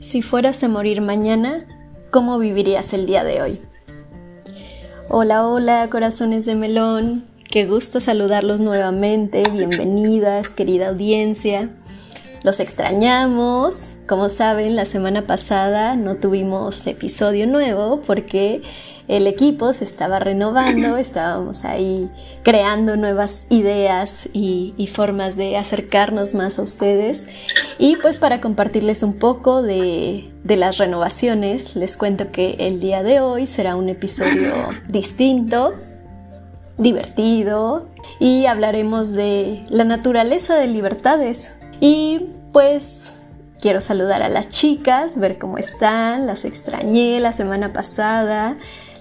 Si fueras a morir mañana, ¿cómo vivirías el día de hoy? Hola, hola, corazones de melón. Qué gusto saludarlos nuevamente. Bienvenidas, querida audiencia. Los extrañamos. Como saben, la semana pasada no tuvimos episodio nuevo porque el equipo se estaba renovando, estábamos ahí creando nuevas ideas y, formas de acercarnos más a ustedes. Y pues para compartirles un poco de, de las renovaciones, les cuento que el día de hoy será un episodio distinto, divertido y hablaremos de la naturaleza de libertades. Y pues quiero saludar a las chicas, ver cómo están, las extrañé la semana pasada.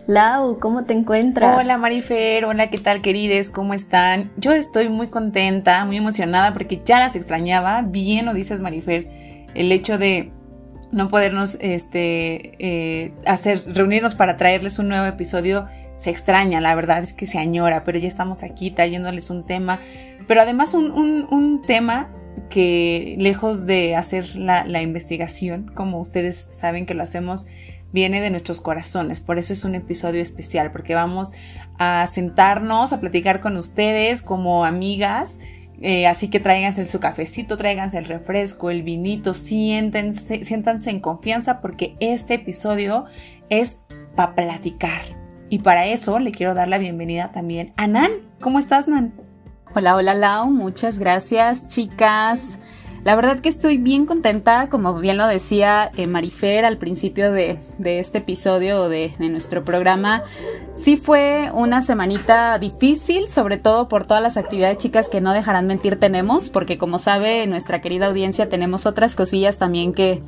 Lau, ¿cómo te encuentras? Hola Marifer, hola, ¿qué tal querides? ¿Cómo están? Yo estoy muy contenta, muy emocionada porque ya las extrañaba. Bien lo dices Marifer, el hecho de no podernos este, eh, hacer, reunirnos para traerles un nuevo episodio se extraña, la verdad es que se añora, pero ya estamos aquí trayéndoles un tema, pero además un, tema que lejos de hacer la, investigación, como ustedes saben que lo hacemos viene de nuestros corazones. Por eso es un episodio especial, porque vamos a sentarnos, a platicar con ustedes como amigas. Eh, así que tráiganse su cafecito, tráiganse el refresco, el vinito, siéntense, siéntanse en confianza porque este episodio es para platicar. Y para eso le quiero dar la bienvenida también a Nan. ¿Cómo estás, Nan? Hola, hola, Lau. Muchas gracias, chicas. La verdad que estoy bien contenta, como bien lo decía eh, Marifer al principio de, este episodio de, de, nuestro programa. Sí fue una semanita difícil, sobre todo por todas las actividades chicas que no dejarán mentir tenemos, porque como sabe nuestra querida audiencia tenemos otras cosillas también que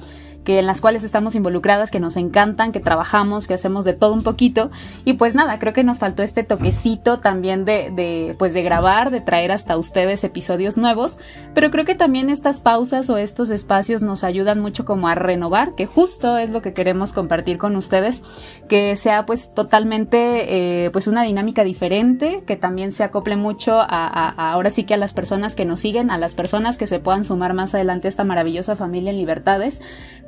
que en las cuales estamos involucradas, que nos encantan, que trabajamos, que hacemos de todo un poquito. Y pues nada, creo que nos faltó este toquecito también de, de, pues de grabar, de traer hasta ustedes episodios nuevos. Pero creo que también estas pausas o estos espacios nos ayudan mucho como a renovar, que justo es lo que queremos compartir con ustedes, que sea pues totalmente eh, pues una dinámica diferente, que también se acople mucho a, a, ahora sí que a las personas que nos siguen, a las personas que se puedan sumar más adelante a esta maravillosa familia en libertades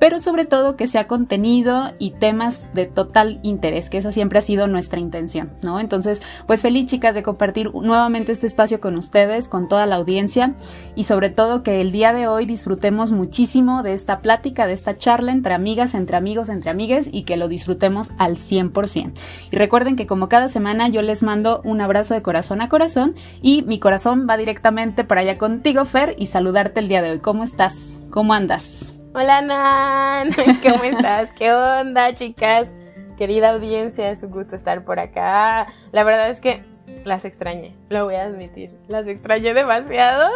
pero sobre todo que sea contenido y temas de total interés, que esa siempre ha sido nuestra intención, ¿no? Entonces, pues feliz chicas de compartir nuevamente este espacio con ustedes, con toda la audiencia y sobre todo que el día de hoy disfrutemos muchísimo de esta plática, de esta charla entre amigas, entre amigos, entre amigues y que lo disfrutemos al 100%. Y recuerden que como cada semana yo les mando un abrazo de corazón a corazón y mi corazón va directamente para allá contigo, Fer, y saludarte el día de hoy. ¿Cómo estás? ¿Cómo andas? Hola Nan, ¿cómo estás? ¿Qué onda, chicas? Querida audiencia, es un gusto estar por acá. La verdad es que las extrañé, lo voy a admitir. Las extrañé demasiado.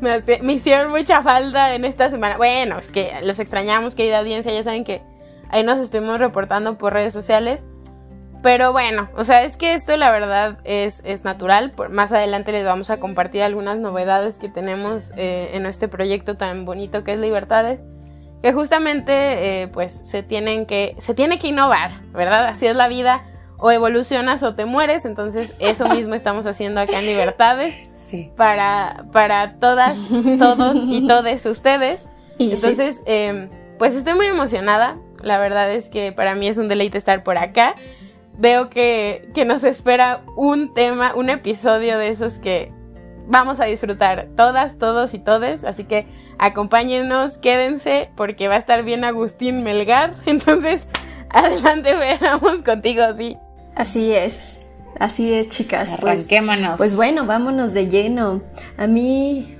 me, hicieron mucha falta en esta semana. Bueno, es que los extrañamos, querida audiencia. Ya saben que ahí nos estuvimos reportando por redes sociales. Pero bueno, o sea, es que esto la verdad es, es natural. Por, más adelante les vamos a compartir algunas novedades que tenemos eh, en este proyecto tan bonito que es Libertades. Que justamente eh, pues se tienen que, se tiene que innovar, ¿verdad? Así es la vida. O evolucionas o te mueres. Entonces eso mismo estamos haciendo acá en Libertades. Sí. Para, para todas, todos y todes ustedes. Entonces, em, pues estoy muy emocionada. La verdad es que para mí es un deleite estar por acá veo que, nos espera un tema, un episodio de esos que vamos a disfrutar todas, todos y todes. Así que acompáñenos, quédense, porque va a estar bien Agustín Melgar. Entonces, adelante, veamos contigo, sí. Así es, así es, chicas. Pues, pues bueno, vámonos de lleno. A mí,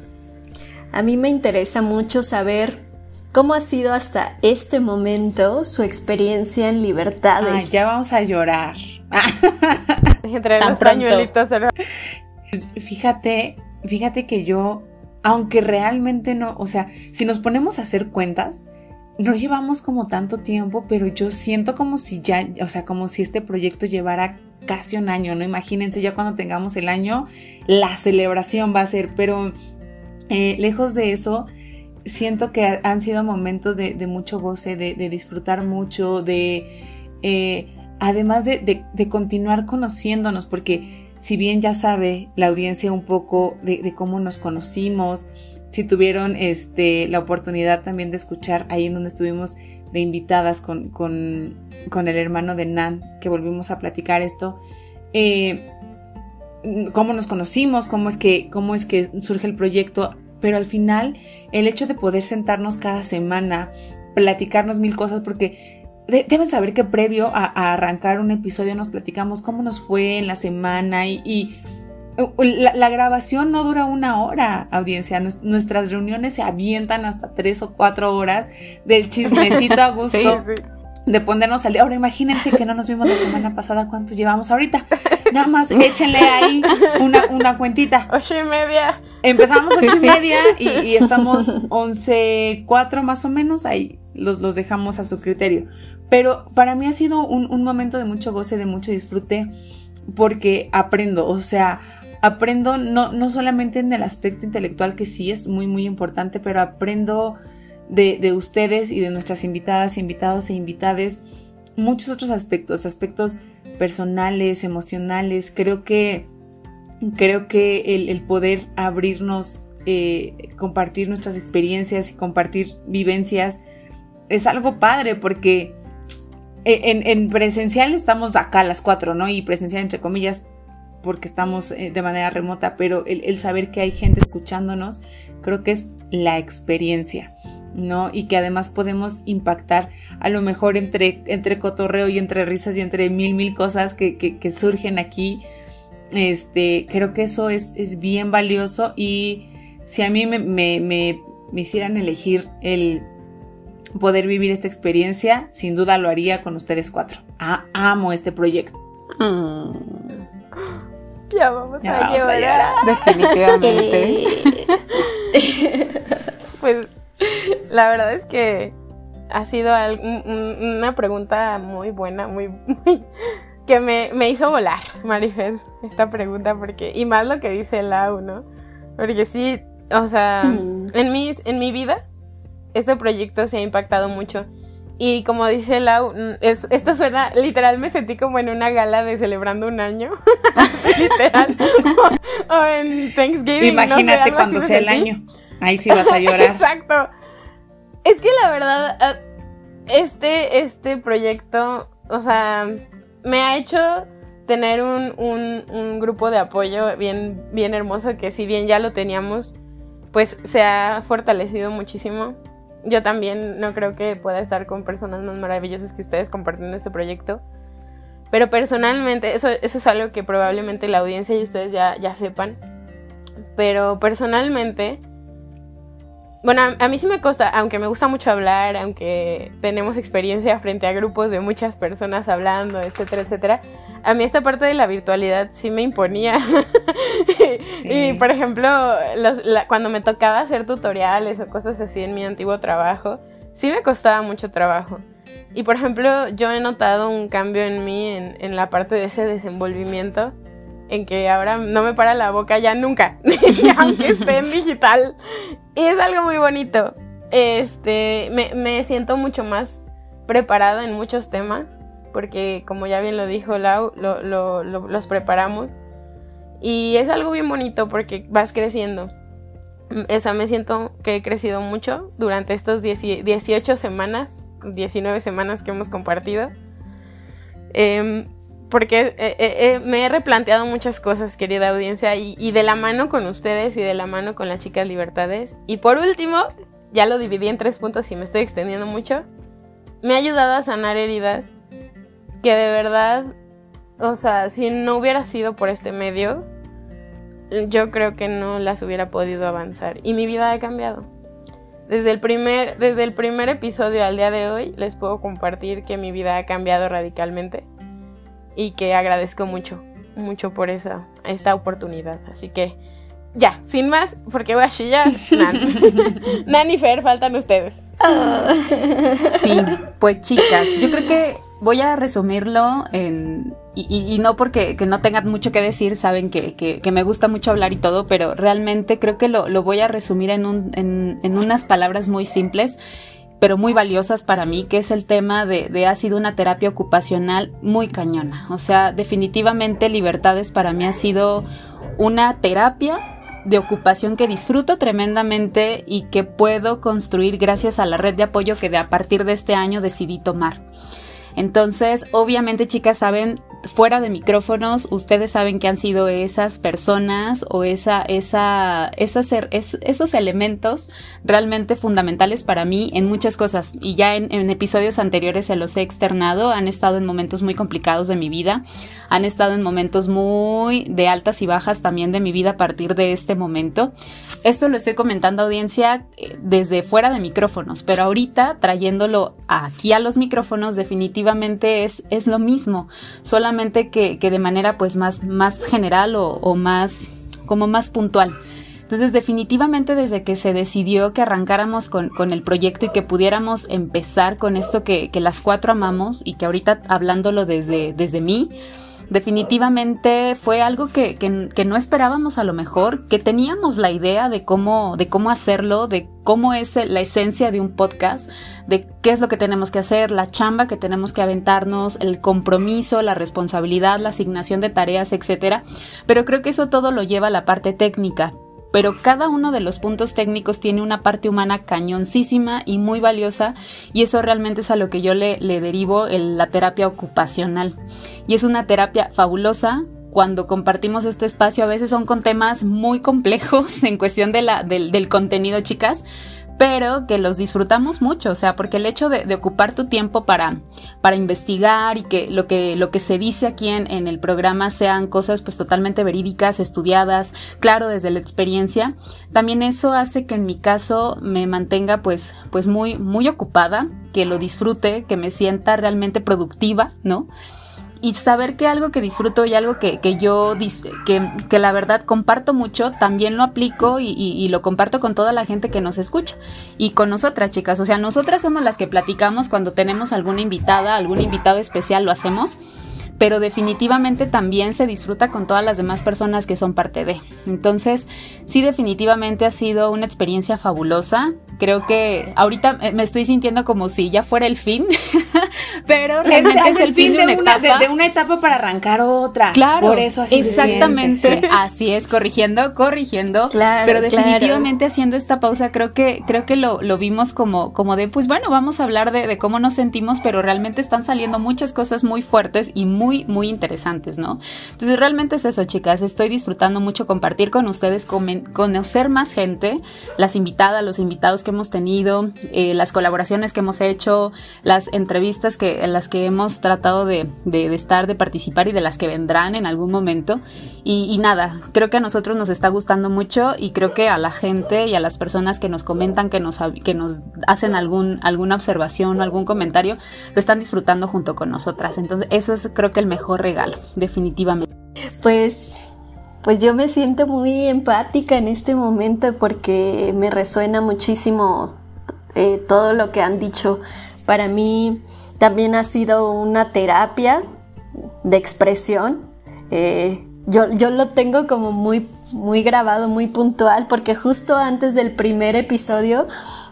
a mí me interesa mucho saber ¿Cómo ha sido hasta este momento su experiencia en libertades? ya vamos a llorar. Entre los pañuelitos. Pues, fíjate, fíjate que yo, aunque realmente no, o sea, si nos ponemos a hacer cuentas, no llevamos como tanto tiempo, pero yo siento como si ya, o sea, como si este proyecto llevara casi un año, ¿no? Imagínense ya cuando tengamos el año, la celebración va a ser, pero eh, lejos de eso, siento que han sido momentos de, mucho goce, de, disfrutar mucho, de eh, además de, continuar conociéndonos, porque si bien ya sabe la audiencia un poco de, cómo nos conocimos, si tuvieron este, la oportunidad también de escuchar ahí en donde estuvimos de invitadas con, con, con el hermano de Nan, que volvimos a platicar esto. Eh, cómo nos conocimos, cómo es que, cómo es que surge el proyecto, pero al final el hecho de poder sentarnos cada semana, platicarnos mil cosas, porque deben saber que previo a, arrancar un episodio nos platicamos cómo nos fue en la semana y, la, grabación no dura una hora, audiencia. nuestras reuniones se avientan hasta tres o cuatro horas del chismecito a gusto de ponernos al día. Ahora imagínense que no nos vimos la semana pasada, ¿cuántos llevamos ahorita? Nada más échenle ahí una, una cuentita. Ocho y media. Empezamos ocho y media y, estamos once, cuatro más o menos, ahí los, los dejamos a su criterio. Pero para mí ha sido un, un momento de mucho goce, de mucho disfrute, porque aprendo, o sea, aprendo no, no solamente en el aspecto intelectual, que sí es muy, muy importante, pero aprendo de, ustedes y de nuestras invitadas, invitados e invitades, muchos otros aspectos, aspectos personales, emocionales. Creo que, creo que el, poder abrirnos, eh, compartir nuestras experiencias y compartir vivencias es algo padre porque en, en, presencial estamos acá las cuatro, ¿no? Y presencial entre comillas porque estamos eh, de manera remota, pero el, el saber que hay gente escuchándonos, creo que es la experiencia. ¿no? Y que además podemos impactar a lo mejor entre, entre cotorreo y entre risas y entre mil, mil cosas que, que, surgen aquí. Este, creo que eso es, es, bien valioso y si a mí me, me, me, hicieran elegir el poder vivir esta experiencia, sin duda lo haría con ustedes cuatro. amo este proyecto. Mm. Ya vamos, a, llorar. Definitivamente. pues la verdad es que ha sido una pregunta muy buena, muy, que me, hizo volar, Marifed, esta pregunta, porque, y más lo que dice Lau, ¿no? Porque sí, o sea, mm. en, mi, en mi vida, este proyecto se ha impactado mucho. Y como dice Lau, mm, esto suena, literal me sentí como en una gala de celebrando un año. literal. o, en Thanksgiving. Imagínate cuando sea el año. Ahí sí vas a llorar. Exacto. Es que la verdad, ah, este, este proyecto, o sea, me ha hecho tener un, un, grupo de apoyo bien, bien hermoso que si bien ya lo teníamos, pues se ha fortalecido muchísimo. Yo también no creo que pueda estar con personas más maravillosas que ustedes compartiendo este proyecto. Pero personalmente, eso, eso es algo que probablemente la audiencia y ustedes ya, ya sepan. Pero personalmente, bueno, a, mí sí me cuesta, aunque me gusta mucho hablar, aunque tenemos experiencia frente a grupos de muchas personas hablando, etcétera, etcétera, a mí esta parte de la virtualidad sí me imponía. y por ejemplo, cuando me tocaba hacer tutoriales o cosas así en mi antiguo trabajo, sí me costaba mucho trabajo. Y por ejemplo, yo he notado un cambio en mí en, en la parte de ese desenvolvimiento en que ahora no me para la boca ya nunca, aunque esté en digital. Y es algo muy bonito. Este, me, siento mucho más preparada en muchos temas, porque como ya bien lo dijo Lau, los preparamos. Y es algo bien bonito porque vas creciendo. O sea, me siento que he crecido mucho durante estas 18 semanas, 19 semanas que hemos compartido. Eh, porque eh, eh, eh, me he replanteado muchas cosas, querida audiencia, y, de la mano con ustedes y de la mano con las chicas libertades. Y por último, ya lo dividí en tres puntos y me estoy extendiendo mucho, me ha ayudado a sanar heridas que de verdad, o sea, si no hubiera sido por este medio, yo creo que no las hubiera podido avanzar. Y mi vida ha cambiado. Desde el, primer, desde el primer episodio al día de hoy les puedo compartir que mi vida ha cambiado radicalmente y que agradezco mucho, mucho por esa, esta oportunidad. Así que ya, sin más, porque voy a chillar. Nan. y Fer, faltan ustedes. Sí, pues chicas, yo creo que voy a resumirlo en... Y, no porque que no tengan mucho que decir, saben que, que, me gusta mucho hablar y todo, pero realmente creo que lo, lo voy a resumir en, un, en, en unas palabras muy simples pero muy valiosas para mí, que es el tema de, de, ha sido una terapia ocupacional muy cañona. O sea, definitivamente Libertades para mí ha sido una terapia de ocupación que disfruto tremendamente y que puedo construir gracias a la red de apoyo que de a partir de este año decidí tomar. Entonces, obviamente, chicas, saben, fuera de micrófonos, ustedes saben que han sido esas personas o esa, esa, esas, esos elementos realmente fundamentales para mí en muchas cosas. Y ya en, en, episodios anteriores se los he externado, han estado en momentos muy complicados de mi vida, han estado en momentos muy de altas y bajas también de mi vida a partir de este momento. Esto lo estoy comentando audiencia eh, desde fuera de micrófonos, pero ahorita trayéndolo aquí a los micrófonos definitivamente es, es lo mismo, solamente que, de manera pues más, más general o, o más como más puntual. Entonces, definitivamente desde que se decidió que arrancáramos con, con el proyecto y que pudiéramos empezar con esto que, que, las cuatro amamos y que ahorita hablándolo desde, desde mí, definitivamente fue algo que, que, no esperábamos a lo mejor, que teníamos la idea de cómo, de cómo hacerlo, de cómo es la esencia de un podcast, de qué es lo que tenemos que hacer, la chamba que tenemos que aventarnos, el compromiso, la responsabilidad, la asignación de tareas, etcétera. Pero creo que eso todo lo lleva a la parte técnica pero cada uno de los puntos técnicos tiene una parte humana cañoncísima y muy valiosa y eso realmente es a lo que yo le, derivo el, la terapia ocupacional. Y es una terapia fabulosa, cuando compartimos este espacio a veces son con temas muy complejos en cuestión de la, del, del contenido, chicas, pero que los disfrutamos mucho, o sea, porque el hecho de, ocupar tu tiempo para, para investigar y que lo que, lo que se dice aquí en, en, el programa sean cosas pues totalmente verídicas, estudiadas, claro, desde la experiencia, también eso hace que en mi caso me mantenga pues, pues muy, muy ocupada, que lo disfrute, que me sienta realmente productiva, ¿no? Y saber que algo que disfruto y algo que, que yo, que, que, la verdad comparto mucho, también lo aplico y, y, y, lo comparto con toda la gente que nos escucha y con nosotras, chicas. O sea, nosotras somos las que platicamos cuando tenemos alguna invitada, algún invitado especial, lo hacemos pero definitivamente también se disfruta con todas las demás personas que son parte de. Entonces, sí, definitivamente ha sido una experiencia fabulosa. Creo que ahorita me estoy sintiendo como si ya fuera el fin, pero realmente es, es, el fin, de, una, etapa. De, de, una etapa para arrancar otra. Claro, por eso así exactamente, así es, corrigiendo, corrigiendo, claro, pero definitivamente claro. haciendo esta pausa creo que creo que lo, lo vimos como como de pues bueno, vamos a hablar de, de cómo nos sentimos, pero realmente están saliendo muchas cosas muy fuertes y muy muy, muy interesantes, ¿no? Entonces realmente es eso, chicas, estoy disfrutando mucho compartir con ustedes, conocer más gente, las invitadas, los invitados que hemos tenido, eh, las colaboraciones que hemos hecho, las entrevistas que, en las que hemos tratado de, de, de, estar, de participar y de las que vendrán en algún momento. Y, y nada, creo que a nosotros nos está gustando mucho y creo que a la gente y a las personas que nos comentan, que nos, que nos hacen algún, alguna observación o algún comentario, lo están disfrutando junto con nosotras. Entonces, eso es creo que el mejor regalo, definitivamente. Pues, pues yo me siento muy empática en este momento porque me resuena muchísimo eh, todo lo que han dicho. Para mí también ha sido una terapia de expresión. Eh, yo, yo, lo tengo como muy, muy grabado, muy puntual, porque justo antes del primer episodio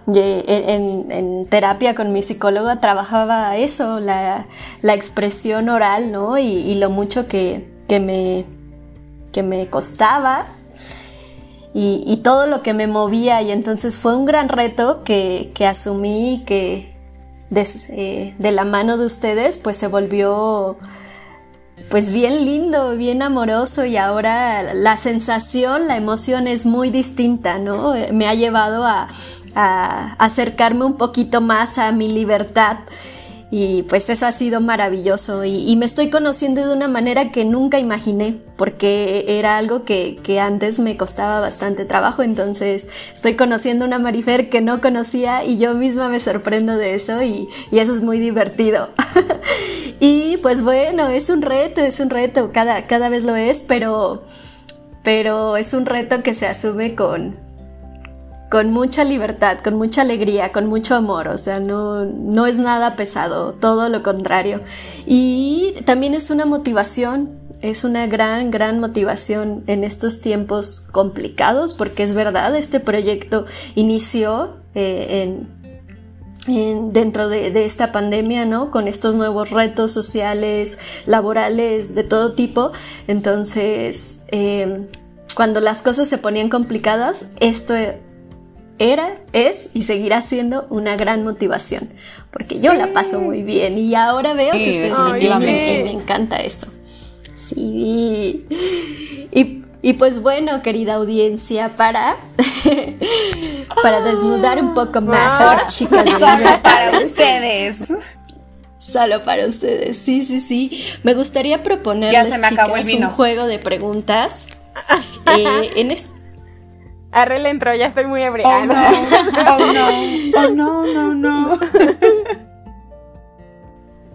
en, en, terapia con mi psicóloga trabajaba eso, la, la expresión oral, ¿no? Y, y, lo mucho que, que, me, que me costaba y, y, todo lo que me movía. Y entonces fue un gran reto que, que asumí que de, eh, de la mano de ustedes pues se volvió pues bien lindo, bien amoroso y ahora la sensación, la emoción es muy distinta, ¿no? Me ha llevado a acercarme un poquito más a mi libertad y pues eso ha sido maravilloso. Y, me estoy conociendo de una manera que nunca imaginé porque era algo que, que, antes me costaba bastante trabajo. Entonces estoy conociendo una Marifer que no conocía y yo misma me sorprendo de eso y, y eso es muy divertido. Y pues bueno es un reto es un reto. Cada, cada vez lo es pero pero es un reto que se asume con, con mucha libertad, con mucha alegría, con mucho amor, o sea, no, no es nada pesado, todo lo contrario. Y también es una motivación, es una gran, gran motivación en estos tiempos complicados, porque es verdad, este proyecto inició eh, en en, dentro de, de, esta pandemia, ¿no? Con estos nuevos retos sociales, laborales, de todo tipo. Entonces, eh, cuando las cosas se ponían complicadas, esto era, es y seguirá siendo una gran motivación. Porque yo la paso muy bien y ahora veo que ustedes también me, me encanta eso. Sí. Y, y pues bueno, querida audiencia, para, para desnudar un poco más a las chicas. Solo para ustedes. Solo para ustedes, sí, sí, sí. Me gustaría proponerles, chicas, un juego de preguntas. eh, en este Arre le entró, ya estoy muy ebria. Oh, no. oh no, oh no, no, no.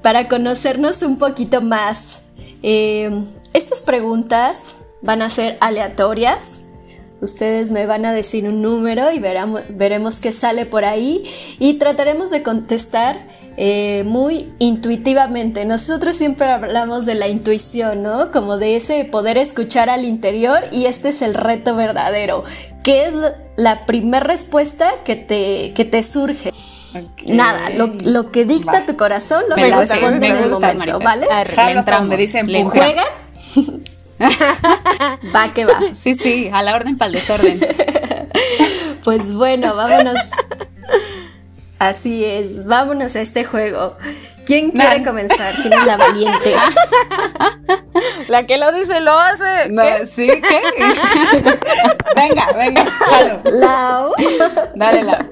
Para conocernos un poquito más, eh, estas preguntas van a ser aleatorias. Ustedes me van a decir un número y veramos, veremos qué sale por ahí y trataremos de contestar eh, muy intuitivamente. Nosotros siempre hablamos de la intuición, ¿no? Como de ese poder escuchar al interior y este es el reto verdadero. ¿Qué es la, primera respuesta que te, que te surge? Okay. Nada, lo, lo, que dicta Va. tu corazón lo me responde en el momento, ¿vale? Le entramos, me dicen ¿Le juegan? va que va. Sí, sí, a la orden para el desorden. pues bueno, vámonos. Así es, vámonos a este juego. ¿Quién quiere Man. comenzar? ¿Quién es la valiente? La que lo dice lo hace. No, ¿Sí? ¿Qué? venga, venga, jalo. Lau. Dale, Lau.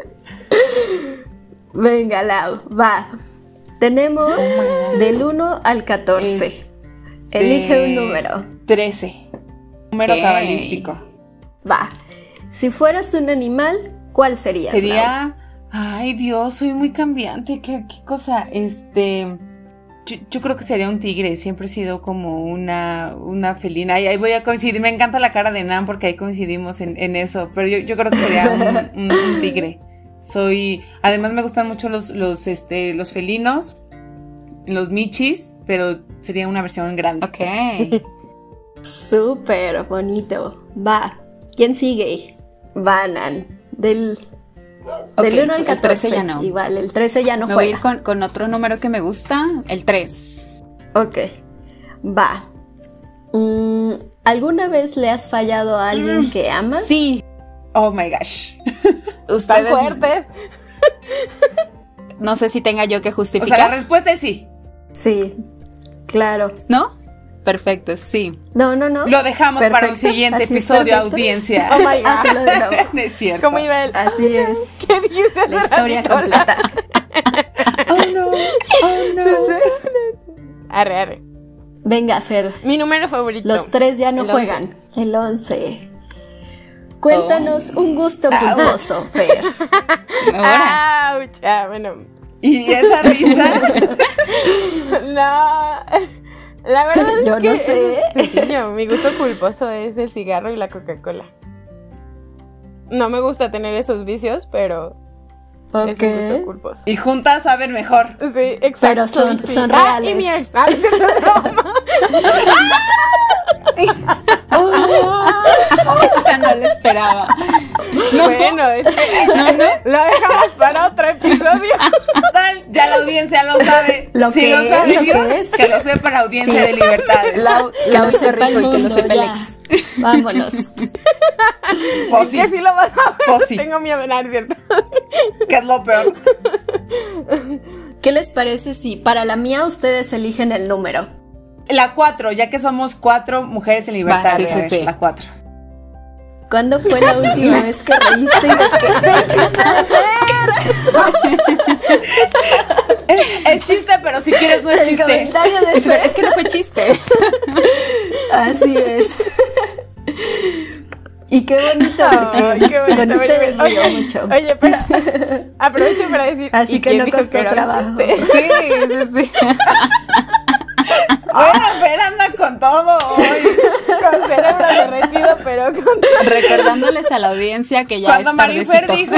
Venga, Lau, va. Tenemos del 1 al 14. Este... Elige un número. 13. Número ¿Qué? cabalístico. Va. Si fueras un animal, ¿cuál serías? Sería. Lau? Ay, Dios, soy muy cambiante. ¿Qué, cosa? Este. Yo, creo que sería un tigre. Siempre he sido como una, una felina. Ahí, ahí voy a coincidir. Me encanta la cara de Nan porque ahí coincidimos en, eso. Pero yo, yo, creo que sería un, tigre. Soy. Además, me gustan mucho los, los, este, los felinos. Los michis. Pero sería una versión grande. Ok. Súper bonito. Va. ¿Quién sigue? Banan. Del Okay, Del 1 al 14 el 13 ya no. Igual, el 13 ya no Me juega. voy a ir con, con, otro número que me gusta, el 3. Ok. Va. Mm, ¿Alguna vez le has fallado a alguien mm. que amas? Sí. Oh my gosh. Ustedes. fuertes. no sé si tenga yo que justificar. O sea, la respuesta es sí. Sí. Claro. ¿No? Perfecto, sí. No, no, no. Lo dejamos perfecto. para un siguiente Así episodio, audiencia. Oh my God. Así lo dejamos. no es cierto. ¿Cómo iba él? Así es. ¿Qué dice la historia completa? oh no. Oh no. Sí, sí. Arre, arre. Venga, Fer. Mi número favorito. Los tres ya no el juegan. 11. El 11. Cuéntanos oh. un gusto culposo, Fer. Ahora. Ouch. Ah, bueno. ¿Y esa risa? no. La verdad es Yo que no sé. Es sencillo. Mi gusto culposo es el cigarro y la Coca-Cola. No me gusta tener esos vicios, pero okay. es gusto culposo. Y juntas saben mejor. Sí, exacto. Pero son, sí. son ah, reales. Y mi ex. Ah, Esta no la esperaba. No. Bueno, es que no, no. lo dejamos para otro episodio. Total, ya la audiencia lo sabe. Lo si que lo sabe es, Dios, lo que, es. que lo sepa la audiencia Sí. de libertades. La, la sepa rico y que lo sepa Alex. Vámonos. Pues sí, que sí lo vas a ver. Pues sí. Tengo miedo, ¿no? ¿cierto? que es lo peor. ¿Qué les parece si para la mía ustedes eligen el número? La 4, ya que somos cuatro mujeres en libertad. Va, sí, sí, sí. La 4. ¿Cuándo fue la última vez que reíste? ¡De chiste de es, es, chiste, pero si quieres no es El chiste. comentario de Es, es que no fue chiste. Así es. Y qué bonito. Ay, qué bonito. Con ustedes oye, mucho. Oye, pero aprovecho para decir. Así ¿y que no costó que trabajo. Sí, sí, sí. Bueno, Fer anda con todo hoy. Con cerebro derretido, pero con. Recordándoles a la audiencia que ya Cuando es Marifer dijo.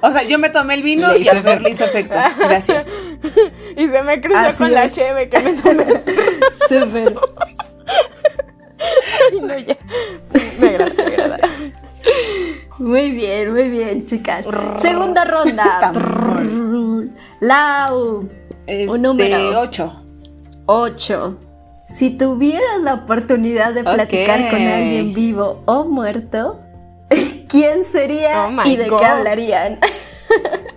O sea, yo me tomé el vino Le y a Fer le hizo efecto. Gracias. Y se me cruzó Así con la es. cheve que me tomé. Súper. Ay, no, ya. Me agrada, me agrada. Muy bien, muy bien, chicas. Segunda ronda. Lau. Este, Un número. 8. 8. Si tuvieras la oportunidad de platicar con alguien vivo o muerto, ¿quién sería Oh y de qué hablarían?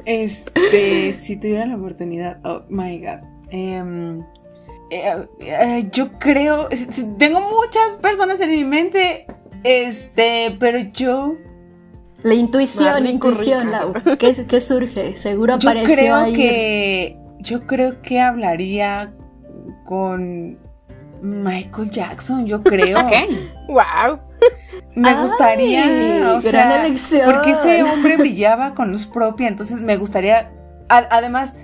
Este, si tuviera la oportunidad, oh my god. Em, eh, eh, yo creo, tengo muchas personas en mi mente, este, pero yo, La intuición, la intuición. Lau. ¿Qué, qué surge? Seguro yo apareció creo ahí. que, yo creo que hablaría con Michael Jackson, yo creo. Ok. Wow. Me Ay, gustaría, o gran sea, elección. porque ese hombre brillaba con luz propia, entonces me gustaría, a- además,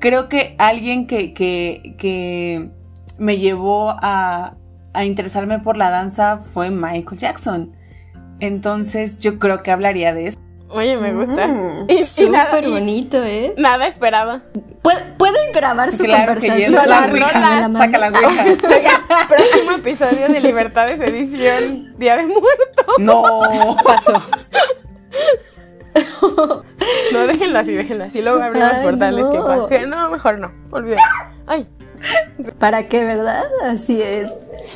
creo que alguien que, que, que me llevó a, a interesarme por la danza fue Michael Jackson. Entonces yo creo que hablaría de eso. Oye, me gusta. Mm, Y- Súper bonito, ¿eh? Nada esperaba. Pu- Pueden grabar su Claro que conversación. yes, la la ouija, saca la ouija. Próximo episodio de Libertades Edición Día de Muertos. No. Pasó. No, déjenlo así, déjenlo así. Luego abrimos Ay, portales que no. pasen. No, mejor no. Olvídalo. Ay. ¿Para qué, verdad? Así es.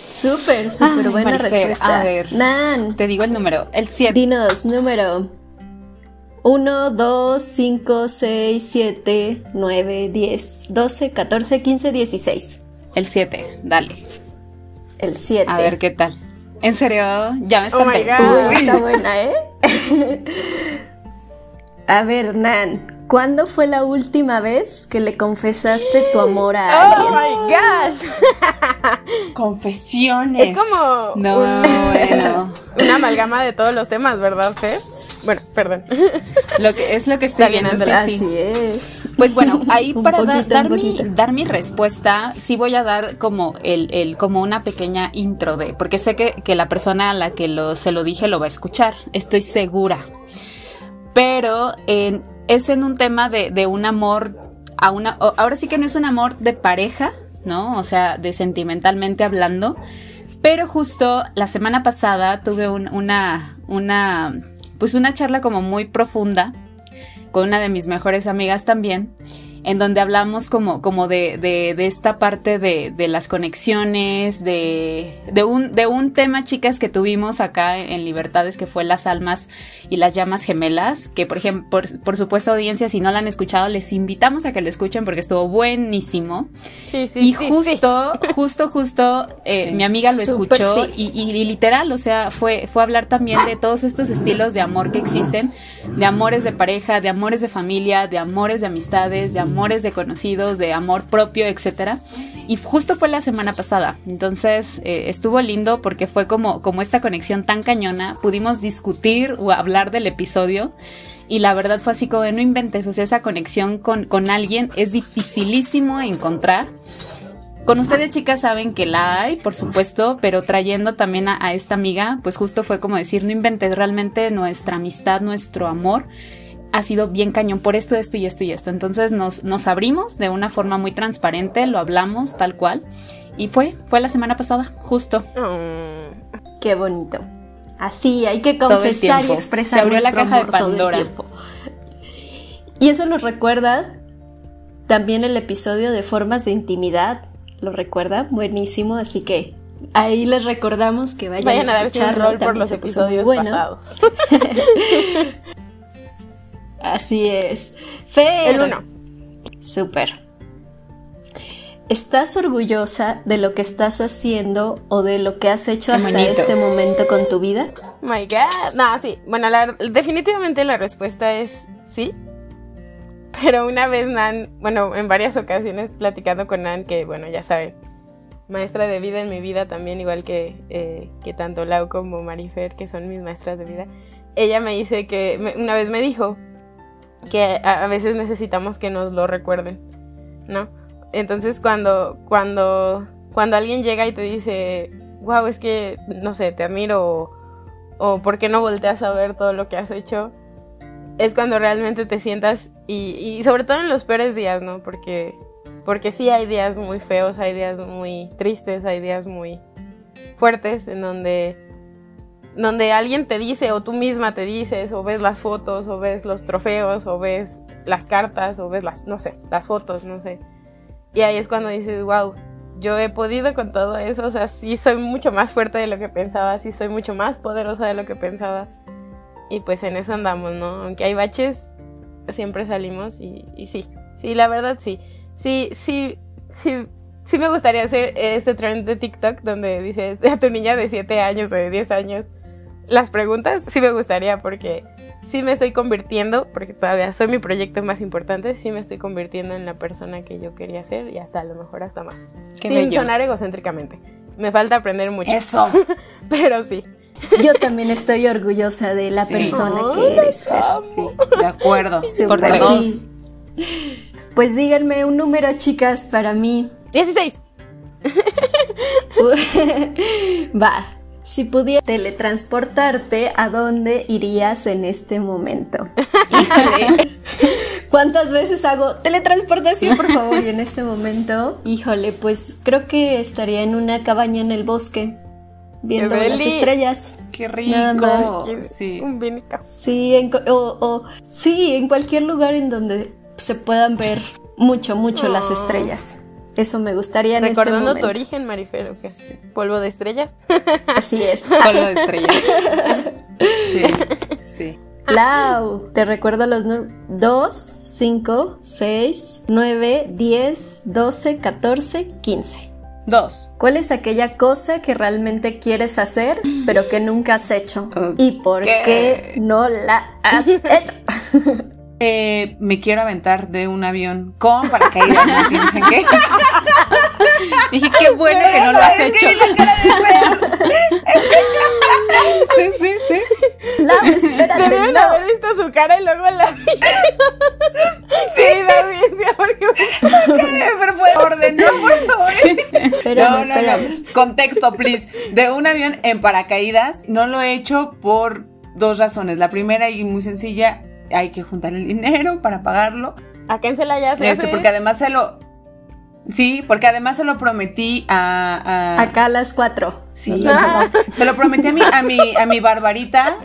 Súper, súper buena Marifer, respuesta. a ver. Nan, Te digo el número, el 7. dinos, número 1, 2, 5, 6, 7, 9, 10, 12, 14, 15, 16. El 7, dale. El 7. A ver qué tal. En serio, ya me Oh my espanté. God. Uy, está buena, ¿eh? A ver, Nan, ¿cuándo fue la última vez que le confesaste tu amor a Oh alguien? my gosh. Confesiones. Es como No, un- bueno. una amalgama de todos los temas, ¿verdad, Fer? Bueno, perdón. Lo que, es lo que estoy Está bien, viendo, sí. Así es. Pues bueno, ahí para da- dar, mi, dar mi respuesta, sí voy a dar como el, el- como una pequeña intro de, porque sé que, que la persona a la que lo, se lo dije lo va a escuchar, estoy segura. Pero es en un tema de, de un amor a una, ahora sí que no es un amor de pareja, ¿no? O sea, de sentimentalmente hablando. Pero justo la semana pasada tuve un- una, una, pues una charla como muy profunda con una de mis mejores amigas también, en donde hablamos como, como de, de, de esta parte de, de las conexiones, de, de, un, de un tema, chicas, que tuvimos acá en Libertades, que fue las almas y las llamas gemelas, que por ejemplo, por, por supuesto, audiencia, si no la han escuchado, les invitamos a que lo escuchen porque estuvo buenísimo. Sí, sí, Y sí, sí. justo, justo, justo, eh, Sí. mi amiga lo Súper escuchó y, y- y literal, o sea, fue, fue hablar también de todos estos estilos de amor que existen, de amores de pareja, de amores de familia, de amores de amistades, de amores de conocidos, de amor propio, etcétera. Y justo fue la semana pasada. Entonces eh, estuvo lindo porque fue como, como esta conexión tan cañona. Pudimos discutir o hablar del episodio. Y la verdad fue así como no inventes, o sea, esa conexión con, con alguien es dificilísimo encontrar. Con ustedes chicas saben que la hay, por supuesto, pero trayendo también a esta amiga, pues justo fue como decir, no inventes, realmente nuestra amistad, nuestro amor ha sido bien cañón por esto, esto y esto y esto. Entonces nos, nos abrimos de una forma muy transparente, lo hablamos tal cual. Y fue, fue la semana pasada, justo. Mm. Qué bonito. Así, hay que confesar y expresar Se abrió la nuestro caja de amor todo el Pandora. tiempo. Y eso nos recuerda también el episodio de formas de intimidad. ¿Lo recuerda? Buenísimo, así que ahí les recordamos que vayan, Vayan a escucharlo. rol por también los se puso muy episodios bueno. pasados. Así es. Fer. El uno. Súper. ¿Estás orgullosa de lo que estás haciendo o de lo que has hecho Qué hasta bonito. este momento con tu vida? My God. No, sí. Bueno, la- definitivamente la respuesta es sí. Pero una vez Nan, bueno, en varias ocasiones platicando con Nan, que bueno, ya saben, maestra de vida en mi vida también, igual que, eh, que tanto Lau como Marifer, que son mis maestras de vida, ella me dice que, me- una vez me dijo que a, veces necesitamos que nos lo recuerden, ¿no? Entonces cuando, cuando, cuando alguien llega y te dice, wow, es que, no sé, te admiro o, o por qué no volteas a ver todo lo que has hecho, es cuando realmente te sientas y, y sobre todo en los peores días, ¿no? Porque, porque sí hay días muy feos, hay días muy tristes, hay días muy fuertes en donde, donde alguien te dice o tú misma te dices o ves las fotos o ves los trofeos o ves las cartas o ves las, no sé, las fotos, no sé. Y ahí es cuando dices, wow, yo he podido con todo eso, o sea, sí soy mucho más fuerte de lo que pensaba, sí soy mucho más poderosa de lo que pensaba. Y pues en eso andamos, ¿no? Aunque hay baches, siempre salimos y, sí, sí, la verdad sí. Sí, sí, sí, sí me gustaría hacer ese trend de TikTok donde dices a tu niña de 7 años o de 10 años las preguntas, sí me gustaría porque sí me estoy convirtiendo, porque todavía soy mi proyecto más importante, sí me estoy convirtiendo en la persona que yo quería ser y hasta a lo mejor hasta más. Qué Sin bello. sonar egocéntricamente. Me falta aprender mucho. Eso. Pero sí. Yo también estoy orgullosa de la Sí. persona que eres, Fer. Sí, de acuerdo. Por. Sí. Pues díganme un número, chicas, para mí. 16. Va. Si pudieras teletransportarte, ¿a dónde irías en este momento? Híjole. ¿Cuántas veces hago teletransportación, por favor? Y en este momento, híjole, pues creo que estaría en una cabaña en el bosque, viendo ¡Qué las estrellas. Qué Nada rico. más. Sí. Un. Sí, en, co- o, o- sí, en cualquier lugar en donde se puedan ver mucho, mucho las Oh. estrellas. Eso me gustaría en Recordando este tu origen, Marifer, ¿o qué? Polvo de estrellas. Así es. Polvo de estrella. Sí. Sí. Lau, te recuerdo los 2, 5, 6, 9, 10, 12, 14, 15. Dos. ¿Cuál es aquella cosa que realmente quieres hacer, pero que nunca has hecho? ¿Y por qué no la has hecho? Eh, me quiero aventar de un avión con paracaídas. ¿no? ¿Piensan qué? Dije, qué bueno que no lo has hecho. Sí, sí, sí. Lau, espérate, Debieron no. haber visto su cara y luego la vi. Sí, la audiencia, porque Pero fue orden, no por favor. Espérame, No, no, espérame. no. Contexto, please. De un avión en paracaídas, no lo he hecho por dos razones. La primera y muy sencilla, hay que juntar el dinero para pagarlo. acá en Celaya se Este, hace. porque además se lo. Sí, porque además se lo prometí a. a- Acá a las 4. Sí, se lo prometí a mi, a mi, a mi barbarita.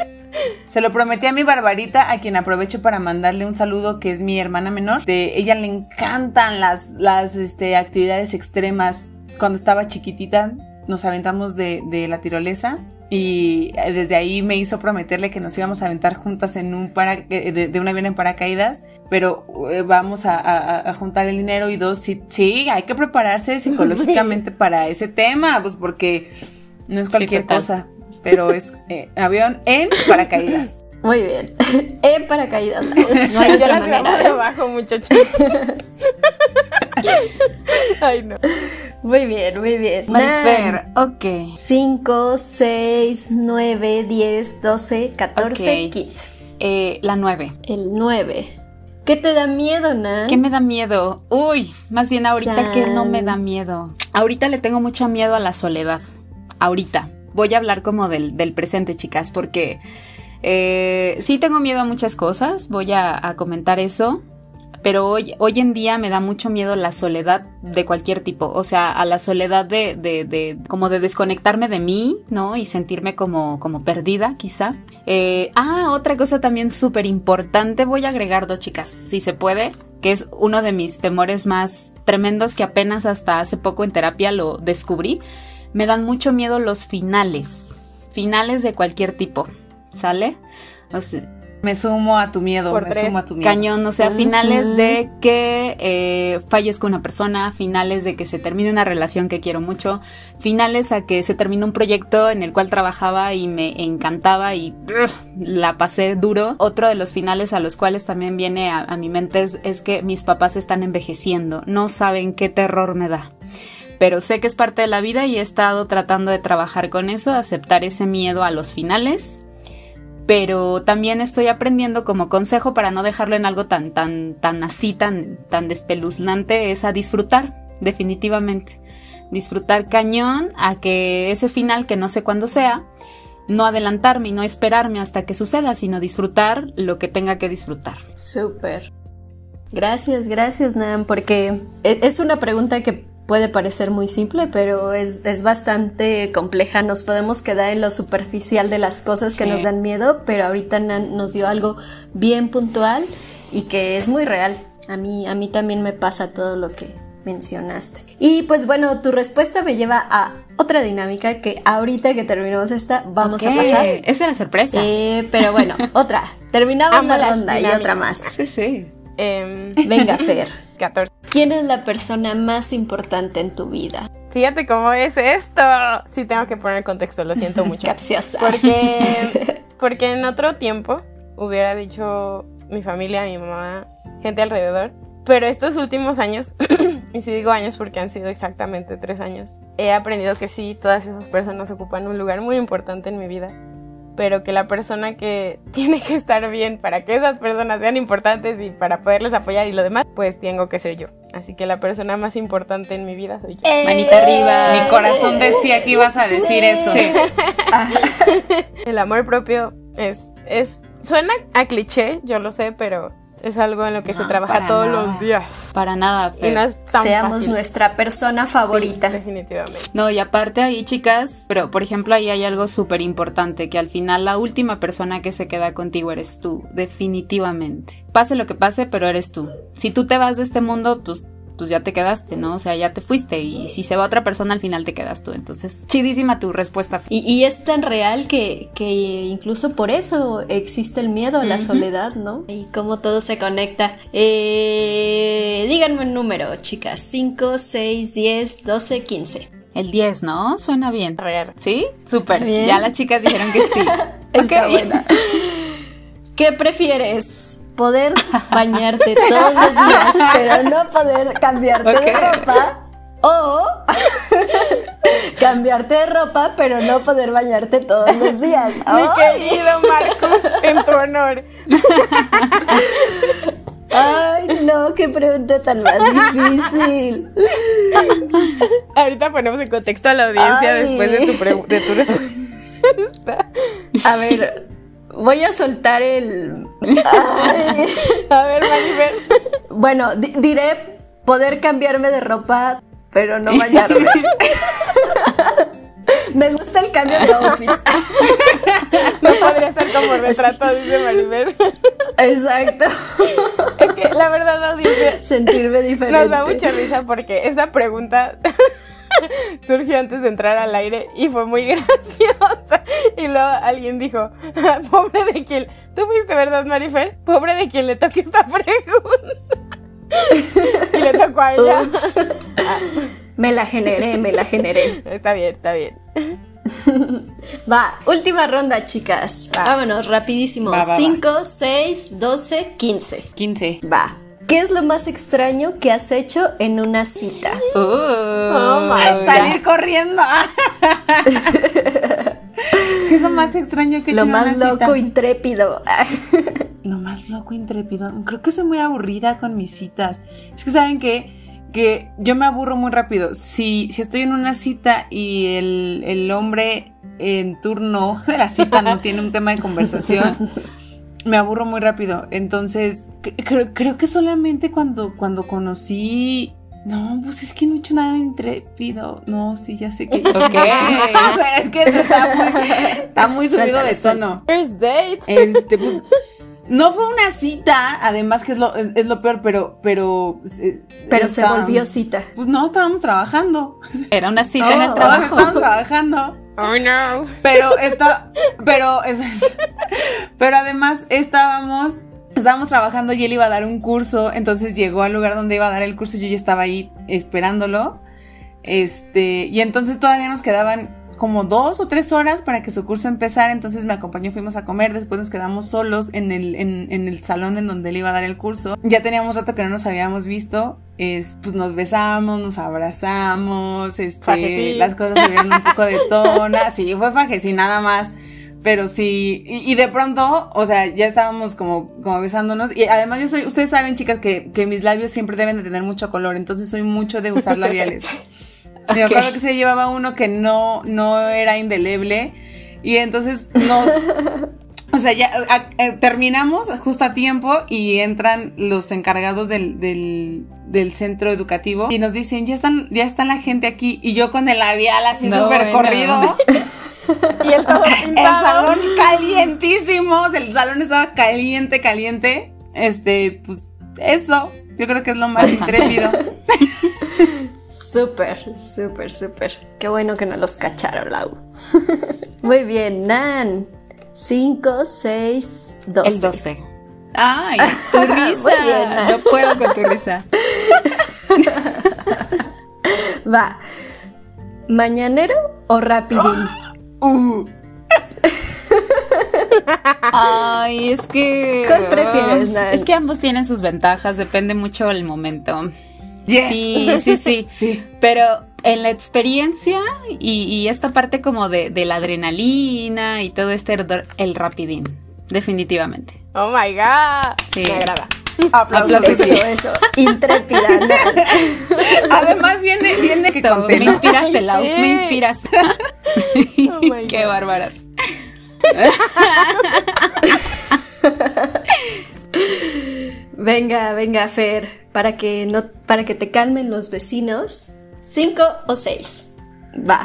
Se lo prometí a mi barbarita, a quien aprovecho para mandarle un saludo, que es mi hermana menor. De ella le encantan las, las este, actividades extremas. Cuando estaba chiquitita, nos aventamos de, de la tirolesa. Y desde ahí me hizo prometerle que nos íbamos a aventar juntas en un para, de, de un avión en paracaídas. Pero eh, vamos a, a- a juntar el dinero y dos, sí, sí, hay que prepararse psicológicamente para ese tema, pues porque no es cualquier cosa, pero es eh, avión en paracaídas. Muy bien. En paracaídas. No hay otra manera. abajo, muchachos. Ay, no. Muy bien, muy bien. Marifer, ok. 5, 6, 9, 10, 12, 14, Ok. 15. Eh, la 9. El 9. ¿Qué te da miedo, Nan? ¿Qué me da miedo? Uy, más bien ahorita que no me da miedo. Ahorita le tengo mucho miedo a la soledad. Ahorita. Voy a hablar como del, del presente, chicas, porque eh, sí tengo miedo a muchas cosas. Voy a, comentar eso. Pero hoy, en día me da mucho miedo la soledad de cualquier tipo. O sea, a la soledad de como de desconectarme de mí, ¿no? Y sentirme como, como perdida, quizá. Eh, ah, otra cosa también súper importante. Voy a agregar dos chicas, si se puede que es uno de mis temores más tremendos que apenas hasta hace poco en terapia lo descubrí. Me dan mucho miedo los finales. Finales de cualquier tipo. ¿Sale? O sea, Me sumo a tu miedo, Por me tres. sumo a tu miedo. cañón, o sea, finales de que eh, fallezca una persona, finales de que se termine una relación que quiero mucho, finales a que se termine un proyecto en el cual trabajaba y me encantaba y la pasé duro. Otro de los finales a los cuales también viene a, a mi mente es, es que mis papás están envejeciendo, no saben qué terror me da. Pero sé que es parte de la vida y he estado tratando de trabajar con eso, aceptar ese miedo a los finales pero también estoy aprendiendo como consejo para no dejarlo en algo tan tan tan así tan tan despeluznante es a disfrutar definitivamente disfrutar cañón a que ese final que no sé cuándo sea no adelantarme y no esperarme hasta que suceda sino disfrutar lo que tenga que disfrutar Súper. Gracias, gracias, Nan, porque e- es una pregunta que puede parecer muy simple, pero es, es bastante compleja. Nos podemos quedar en lo superficial de las cosas que Sí. nos dan miedo, pero ahorita nos dio algo bien puntual y que es muy real. A mí, a mí también me pasa todo lo que, mencionaste. Y pues bueno, tu respuesta me lleva a otra dinámica que ahorita que terminamos esta vamos a pasar. Esa era sorpresa. Eh, pero bueno, otra. Terminamos Amo la ronda y otra más. sí, sí. Em, Venga, Fer. 14. ¿Quién es la persona más importante en tu vida? Fíjate cómo es esto. Sí, tengo que poner contexto, lo siento mucho. Capciosa. Porque, porque en otro tiempo hubiera dicho mi familia, mi mamá, gente alrededor. Pero estos últimos años, y si digo años porque han sido exactamente tres años, he aprendido que sí, todas esas personas ocupan un lugar muy importante en mi vida. Pero que la persona que tiene que estar bien para que esas personas sean importantes y para poderles apoyar y lo demás, pues tengo que ser yo. Así que la persona más importante en mi vida soy yo. Manita arriba. Mi corazón decía que ibas a decir eso. El amor propio es, es, suena a cliché, yo lo sé, pero es algo en lo que se trabaja para todos nada. los días. Para nada, Y no es tan Seamos fácil. nuestra persona favorita. Sí, definitivamente. No, y aparte ahí, chicas, pero por ejemplo ahí hay algo súper importante, que al final la última persona que se queda contigo eres tú, definitivamente. Pase lo que pase, pero eres tú. Si tú te vas de este mundo, pues, pues ya te quedaste, ¿no? O sea, ya te fuiste y si se va otra persona, al final te quedas tú. Entonces, chidísima tu respuesta. Y, y es tan real que, que incluso por eso existe el miedo a la soledad, ¿no? Y cómo todo se conecta. Eh, díganme un número, chicas. 5, 6, 10, 12, 15. El 10, ¿no? Suena bien. Real. ¿Sí? Súper. bien. Ya las chicas dijeron que sí. Está Ok. buena. ¿Qué prefieres? Poder bañarte todos los días, pero no poder cambiarte de ropa. O cambiarte de ropa, pero no poder bañarte todos los días. Mi ¡Ay! querido Marcos, en tu honor. Ay, no, qué pregunta tan más difícil. Ahorita ponemos en contexto a la audiencia Ay. después de tu, de tu respuesta. A ver, voy a soltar el. Ay. A ver, Maribel. Bueno, di- diré poder cambiarme de ropa, pero no bañarme. Me gusta el cambio de outfit. No podría ser como retrato, dice Maribel. Exacto. Es que la verdad, audiencia, Sentirme diferente. Nos da mucha risa porque esa pregunta surgió antes de entrar al aire y fue muy graciosa. Y luego alguien dijo, "Ah, pobre de quien, tú fuiste, ¿verdad, Marifer? Pobre de quien le toque esta pregunta. y le tocó a ella. Ups. Me la generé, me la generé. Está bien, está bien. Va, última ronda, chicas. Va. Vámonos, rapidísimo. Va, va. 5, 6, 12, 15. 15. Va. ¿Qué es lo más extraño que has hecho en una cita? Oh my Salir corriendo. ¿Qué es lo más extraño que he Lo hecho en más una cita? loco, intrépido. Lo más loco, intrépido. Creo que soy muy aburrida con mis citas. Es que saben que, que yo me aburro muy rápido. Si, si estoy en una cita y el, el hombre en turno de la cita no tiene un tema de conversación, me aburro muy rápido. Entonces, cre- creo, creo que solamente cuando, cuando conocí. No, pues es que no he hecho nada de intrépido. No, sí, ya sé que. Ok. Pero es que está muy, está muy subido Suéltale, de tono. First date. Este, pues, no fue una cita, además que es lo, es, es lo peor, pero, pero. eh, Pero se volvió cita. Pues no, estábamos trabajando. Era una cita en el trabajo. estábamos trabajando. Oh no. Pero está, pero es, pero además estábamos, estábamos trabajando y él iba a dar un curso, entonces llegó al lugar donde iba a dar el curso, yo ya estaba ahí esperándolo, este, y entonces todavía nos quedaban como dos o tres horas para que su curso empezara, entonces me acompañó, fuimos a comer, después nos quedamos solos en el, en, en el salón en donde él iba a dar el curso, ya teníamos rato que no nos habíamos visto, es, pues nos besamos, nos abrazamos, este, las cosas se vieron un poco de tona, sí, fue fajecín nada más, pero sí, y, y de pronto, o sea, ya estábamos como, como besándonos. Y además yo soy, ustedes saben, chicas, que, que mis labios siempre deben de tener mucho color, entonces soy mucho de usar labiales. Me Ok. acuerdo que se llevaba uno que no, no era indeleble. Y entonces nos. O sea, ya a- a- terminamos justo a tiempo y entran los encargados del, del, del centro educativo y nos dicen, ya están, ya está la gente aquí. Y yo con el labial así No, súper corrido. Y el todo El salón calientísimo. o sea, El salón estaba caliente, caliente. Este, pues, eso. Yo creo que es lo más intrépido. Súper, súper, súper. Qué bueno que no los cacharon, Lau. Muy bien, Nan. 5, 6, 12. El 12. ¡Ay! Tu risa. no puedo con tu risa. Va. ¿Mañanero o rapidín? Uh. Ay, es que. ¿Cuál prefieres, Nan? Es que ambos tienen sus ventajas, depende mucho del momento. Sí, sí, sí, Sí. Pero en la experiencia y, y esta parte como de, de la adrenalina y todo este ardor, el rapidín, definitivamente. Oh my god. Sí. Me agrada. Aplausos. Eso, eso. Intrépida. Además viene, viene que Esto, me inspiraste, Lau, Sí. me inspiraste. Oh my Qué God. bárbaras. Venga, venga, Fer, para que no, para que te calmen los vecinos. ¿Cinco o seis? Va.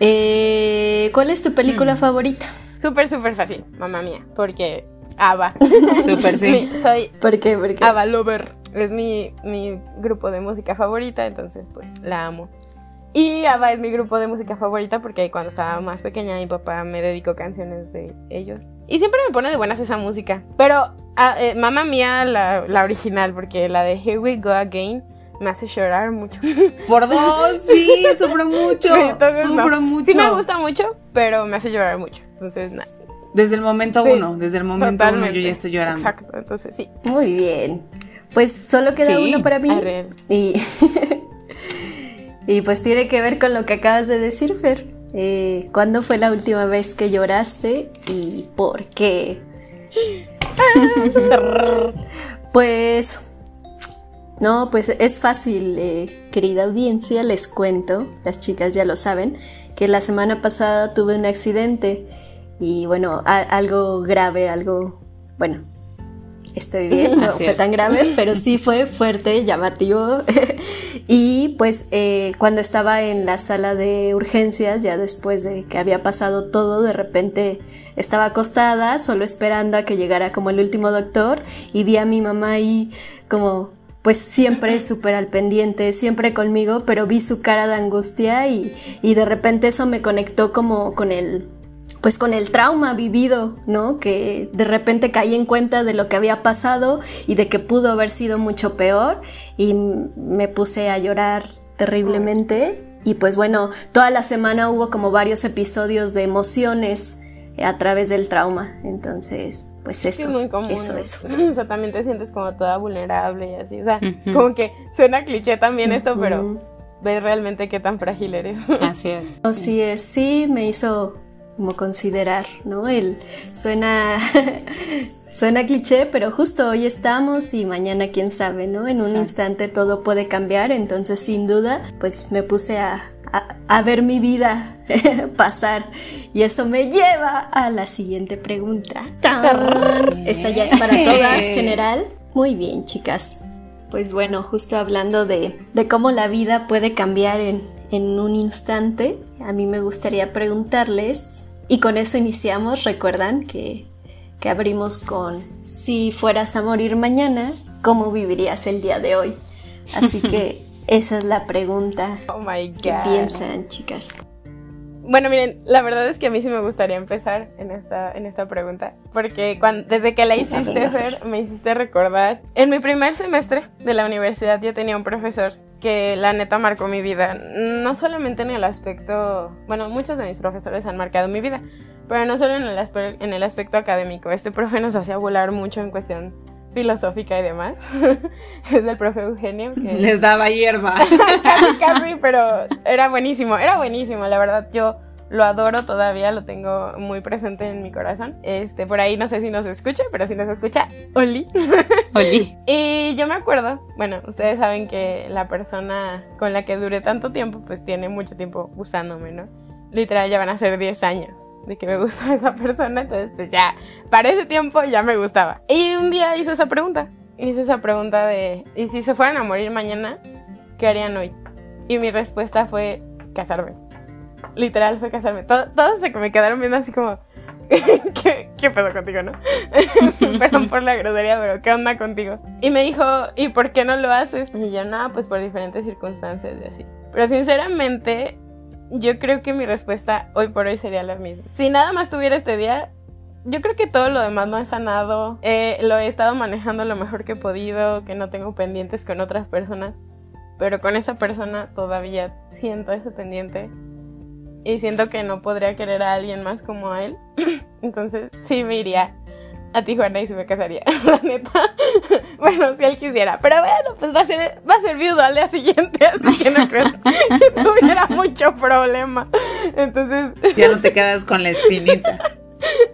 Eh, ¿Cuál es tu película favorita? Súper, súper fácil, mamá mía. Porque Ava. Súper, sí. Mi- soy ¿Por qué? Porque Ava Lover. Es mi, mi grupo de música favorita, entonces pues la amo. Y Ava es mi grupo de música favorita porque cuando estaba más pequeña mi papá me dedicó canciones de ellos. Y siempre me pone de buenas esa música. Pero ah, eh, mamá mía, la, la original, porque la de Here We Go Again me hace llorar mucho. Por dos, sí, sufro mucho. Entonces, no. sufro mucho. Sí me gusta mucho, pero me hace llorar mucho. Entonces, nada. Desde el momento Sí, uno, desde el momento uno yo ya estoy llorando. Exacto, entonces sí. Muy bien. Pues solo queda Sí, uno para mí. Y, y pues tiene que ver con lo que acabas de decir, Fer. Eh, ¿Cuándo fue la última vez que lloraste y por qué? Pues, no, pues es fácil, eh, querida audiencia, les cuento, las chicas ya lo saben, que la semana pasada tuve un accidente y bueno, algo grave, algo, bueno, estoy bien, no Así fue es. tan grave, pero sí fue fuerte, llamativo. y pues eh, cuando estaba en la sala de urgencias, ya después de que había pasado todo, de repente estaba acostada, solo esperando a que llegara como el último doctor y vi a mi mamá ahí como pues siempre súper al pendiente, siempre conmigo, pero vi su cara de angustia y, y de repente eso me conectó como con el pues con el trauma vivido, ¿no? Que de repente caí en cuenta de lo que había pasado y de que pudo haber sido mucho peor y me puse a llorar terriblemente. Y pues bueno, toda la semana hubo como varios episodios de emociones a través del trauma, entonces pues Sí, eso, es muy común. eso, ¿no? eso. O sea, también te sientes como toda vulnerable y así. O sea, como que suena cliché también esto, pero ves realmente qué tan frágil eres. Así es. Así es, sí, me hizo como considerar, ¿no? El suena suena cliché, pero justo hoy estamos y mañana quién sabe, ¿no? En un Exacto. instante todo puede cambiar, entonces sin duda, pues me puse a, a- a ver mi vida pasar y eso me lleva a la siguiente pregunta. Esta ya es para todas, general. Muy bien, chicas. Pues bueno, justo hablando de, de cómo la vida puede cambiar en, en un instante, a mí me gustaría preguntarles, y con eso iniciamos, recuerdan que, que abrimos con, si fueras a morir mañana, ¿cómo vivirías el día de hoy? Así que esa es la pregunta. Oh my ¿Qué god. piensan, chicas? Bueno, miren, la verdad es que a mí sí me gustaría empezar en esta, en esta pregunta. Porque cuan- desde que la hiciste, Fer, me hiciste recordar. En mi primer semestre de la universidad yo tenía un profesor que la neta marcó mi vida. No solamente en el aspecto... Bueno, muchos de mis profesores han marcado mi vida. Pero no solo en el, en el aspecto académico. Este profe nos hacía volar mucho en cuestión filosófica y demás. es el profe Eugenio. Que Les daba hierba. casi, casi, pero era buenísimo, era buenísimo, la verdad, yo lo adoro todavía, lo tengo muy presente en mi corazón. Este, por ahí no sé si nos escucha, pero si nos escucha, Oli. Oli. Y yo me acuerdo, bueno, ustedes saben que la persona con la que duré tanto tiempo, pues tiene mucho tiempo gustándome, ¿no? Literal, ya van a ser 10 años de que me gusta esa persona, entonces pues ya, para ese tiempo ya me gustaba. Y un día hizo esa pregunta, hizo esa pregunta de, ¿y si se fueran a morir mañana, qué harían hoy? Y mi respuesta fue casarme. Literal fue casarme. Todo- todos se me quedaron viendo así como, ¿qué, qué pedo contigo, no? Perdón por la grosería, pero ¿qué onda contigo? Y me dijo, ¿y por qué no lo haces? Y yo, no, pues por diferentes circunstancias y así. Pero sinceramente, yo creo que mi respuesta hoy por hoy sería la misma. Si nada más tuviera este día, yo creo que todo lo demás no he sanado. Eh, lo he estado manejando lo mejor que he podido, que no tengo pendientes con otras personas. Pero con esa persona todavía siento ese pendiente. Y siento que no podría querer a alguien más como a él. Entonces sí me iría a Tijuana y se me casaría, la neta. Bueno, si él quisiera. Pero bueno, pues va a ser, va a ser viudo al día siguiente, así que no creo que tuviera mucho problema. Entonces. Ya no te quedas con la espinita.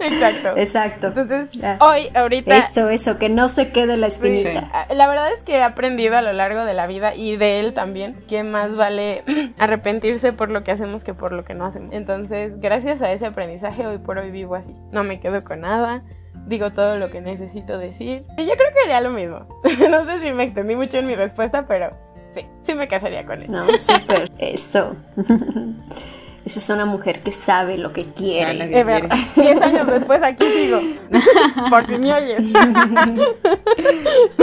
Exacto. Exacto. Entonces, Ya. hoy, ahorita. Eso, eso, que no se quede la Sí, espinita. La verdad es que he aprendido a lo largo de la vida y de él también que más vale arrepentirse por lo que hacemos que por lo que no hacemos. Entonces, gracias a ese aprendizaje, hoy por hoy vivo así. No me quedo con nada, digo todo lo que necesito decir. Y yo creo que haría lo mismo. no sé si me extendí mucho en mi respuesta, pero sí, sí me casaría con él. No, súper. Esto. Esa es una mujer que sabe lo que quiere. que Es verdad. Diez años después aquí sigo. Por si me oyes.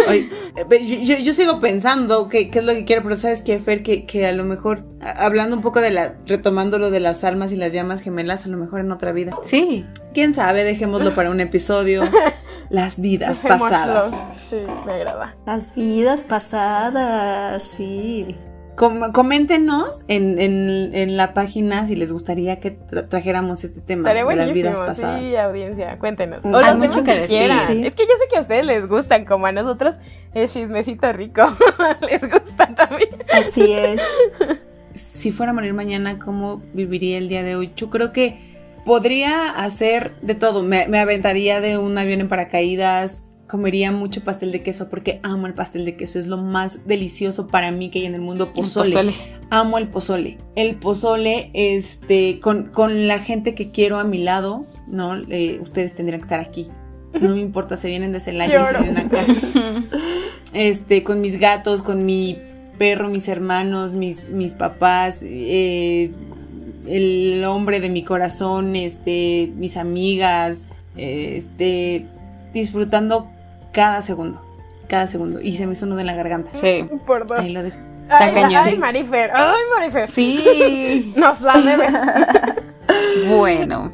Oye, eh, yo, yo- yo sigo pensando qué qué es lo que quiero, pero sabes que Fer, que, que a lo mejor, hablando un poco de la, retomando lo de las almas y las llamas gemelas, a lo mejor en otra vida. Sí, Quién sabe, dejémoslo para un episodio. Las vidas Dejémoslo. pasadas. Sí, me agrada. Las vidas pasadas, sí. Com- coméntenos en, en, en la página si les gustaría que tra- trajéramos este tema de las vidas pasadas. sí, audiencia, cuéntenos. Hay O los mucho que sí. Es que yo sé que a ustedes les gustan, como a nosotros el chismecito rico les gusta también. Así es. si fuera a morir mañana, ¿cómo viviría el día de hoy? Yo creo que podría hacer de todo. Me, me aventaría de un avión en paracaídas, comería mucho pastel de queso porque amo el pastel de queso. Es lo más delicioso para mí que hay en el mundo. Pozole. pozole. Amo el pozole. El pozole, este, con, con la gente que quiero a mi lado, ¿no? Eh, ustedes tendrían que estar aquí. No me importa, se vienen de Celaya y se vienen acá este, con mis gatos, con mi perro, mis hermanos, mis, mis papás, eh, el hombre de mi corazón, este, mis amigas, eh, este, disfrutando cada segundo, cada segundo. Y se me hizo un nudo en la garganta. Sí. Por dos. Ahí lo dejo. Ay, cañón. ay, Marifer, ay, Marifer. Sí. Nos la debes. Bueno,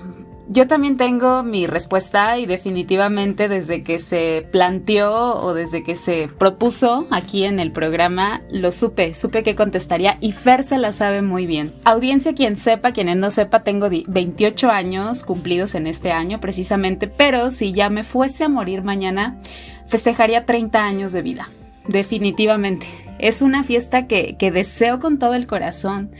yo también tengo mi respuesta y definitivamente desde que se planteó o desde que se propuso aquí en el programa, lo supe, supe que contestaría y Fer se la sabe muy bien. Audiencia, quien sepa, quienes no sepa, tengo di- 28 años cumplidos en este año precisamente, pero si ya me fuese a morir mañana, festejaría 30 años de vida. Definitivamente. Es una fiesta que, que deseo con todo el corazón,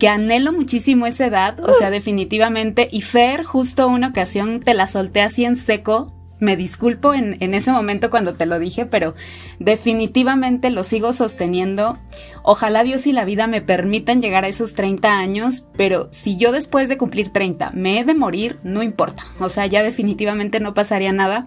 que anhelo muchísimo esa edad, o sea, definitivamente. Y Fer, justo una ocasión te la solté así en seco. Me disculpo en, en ese momento cuando te lo dije, pero definitivamente lo sigo sosteniendo. Ojalá Dios y la vida me permitan llegar a esos 30 años, pero si yo después de cumplir 30 me he de morir, no importa. O sea, ya definitivamente no pasaría nada.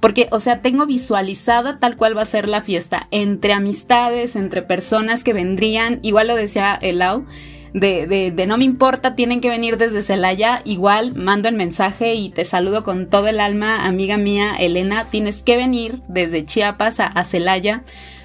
Porque, o sea, tengo visualizada tal cual va a ser la fiesta, entre amistades, entre personas que vendrían, igual lo decía Elau, de, de, de no me importa, tienen que venir desde Celaya, igual mando el mensaje y te saludo con todo el alma, amiga mía, Elena, tienes que venir desde Chiapas a, a Celaya.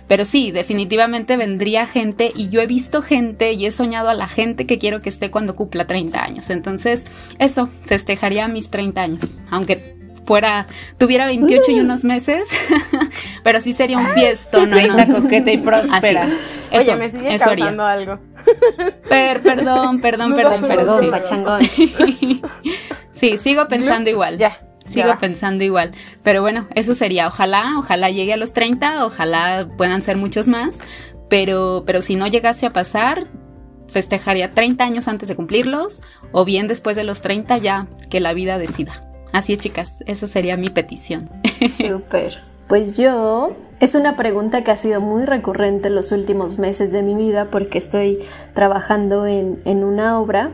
Pero sí, definitivamente vendría gente y yo he visto gente y he soñado a la gente que quiero que esté cuando cumpla 30 años. Entonces, eso, festejaría mis 30 años, aunque fuera, tuviera 28 y unos meses, pero sí sería un fiesto, ¿no? 30 no. coqueta y Así próspera. es. Eso, Oye, me sigue eso haría. causando algo. Per- perdón, perdón, No perdón. Perdón, sí. pachangón. Sí, sigo pensando igual. Ya. Sigo ya pensando igual. Pero bueno, eso sería. Ojalá, ojalá llegue a los 30, ojalá puedan ser muchos más. Pero, pero si no llegase a pasar, festejaría 30 años antes de cumplirlos. O bien después de los 30 ya que la vida decida. Así es, chicas. Esa sería mi petición. Súper. Pues yo, es una pregunta que ha sido muy recurrente en los últimos meses de mi vida porque estoy trabajando en, en una obra.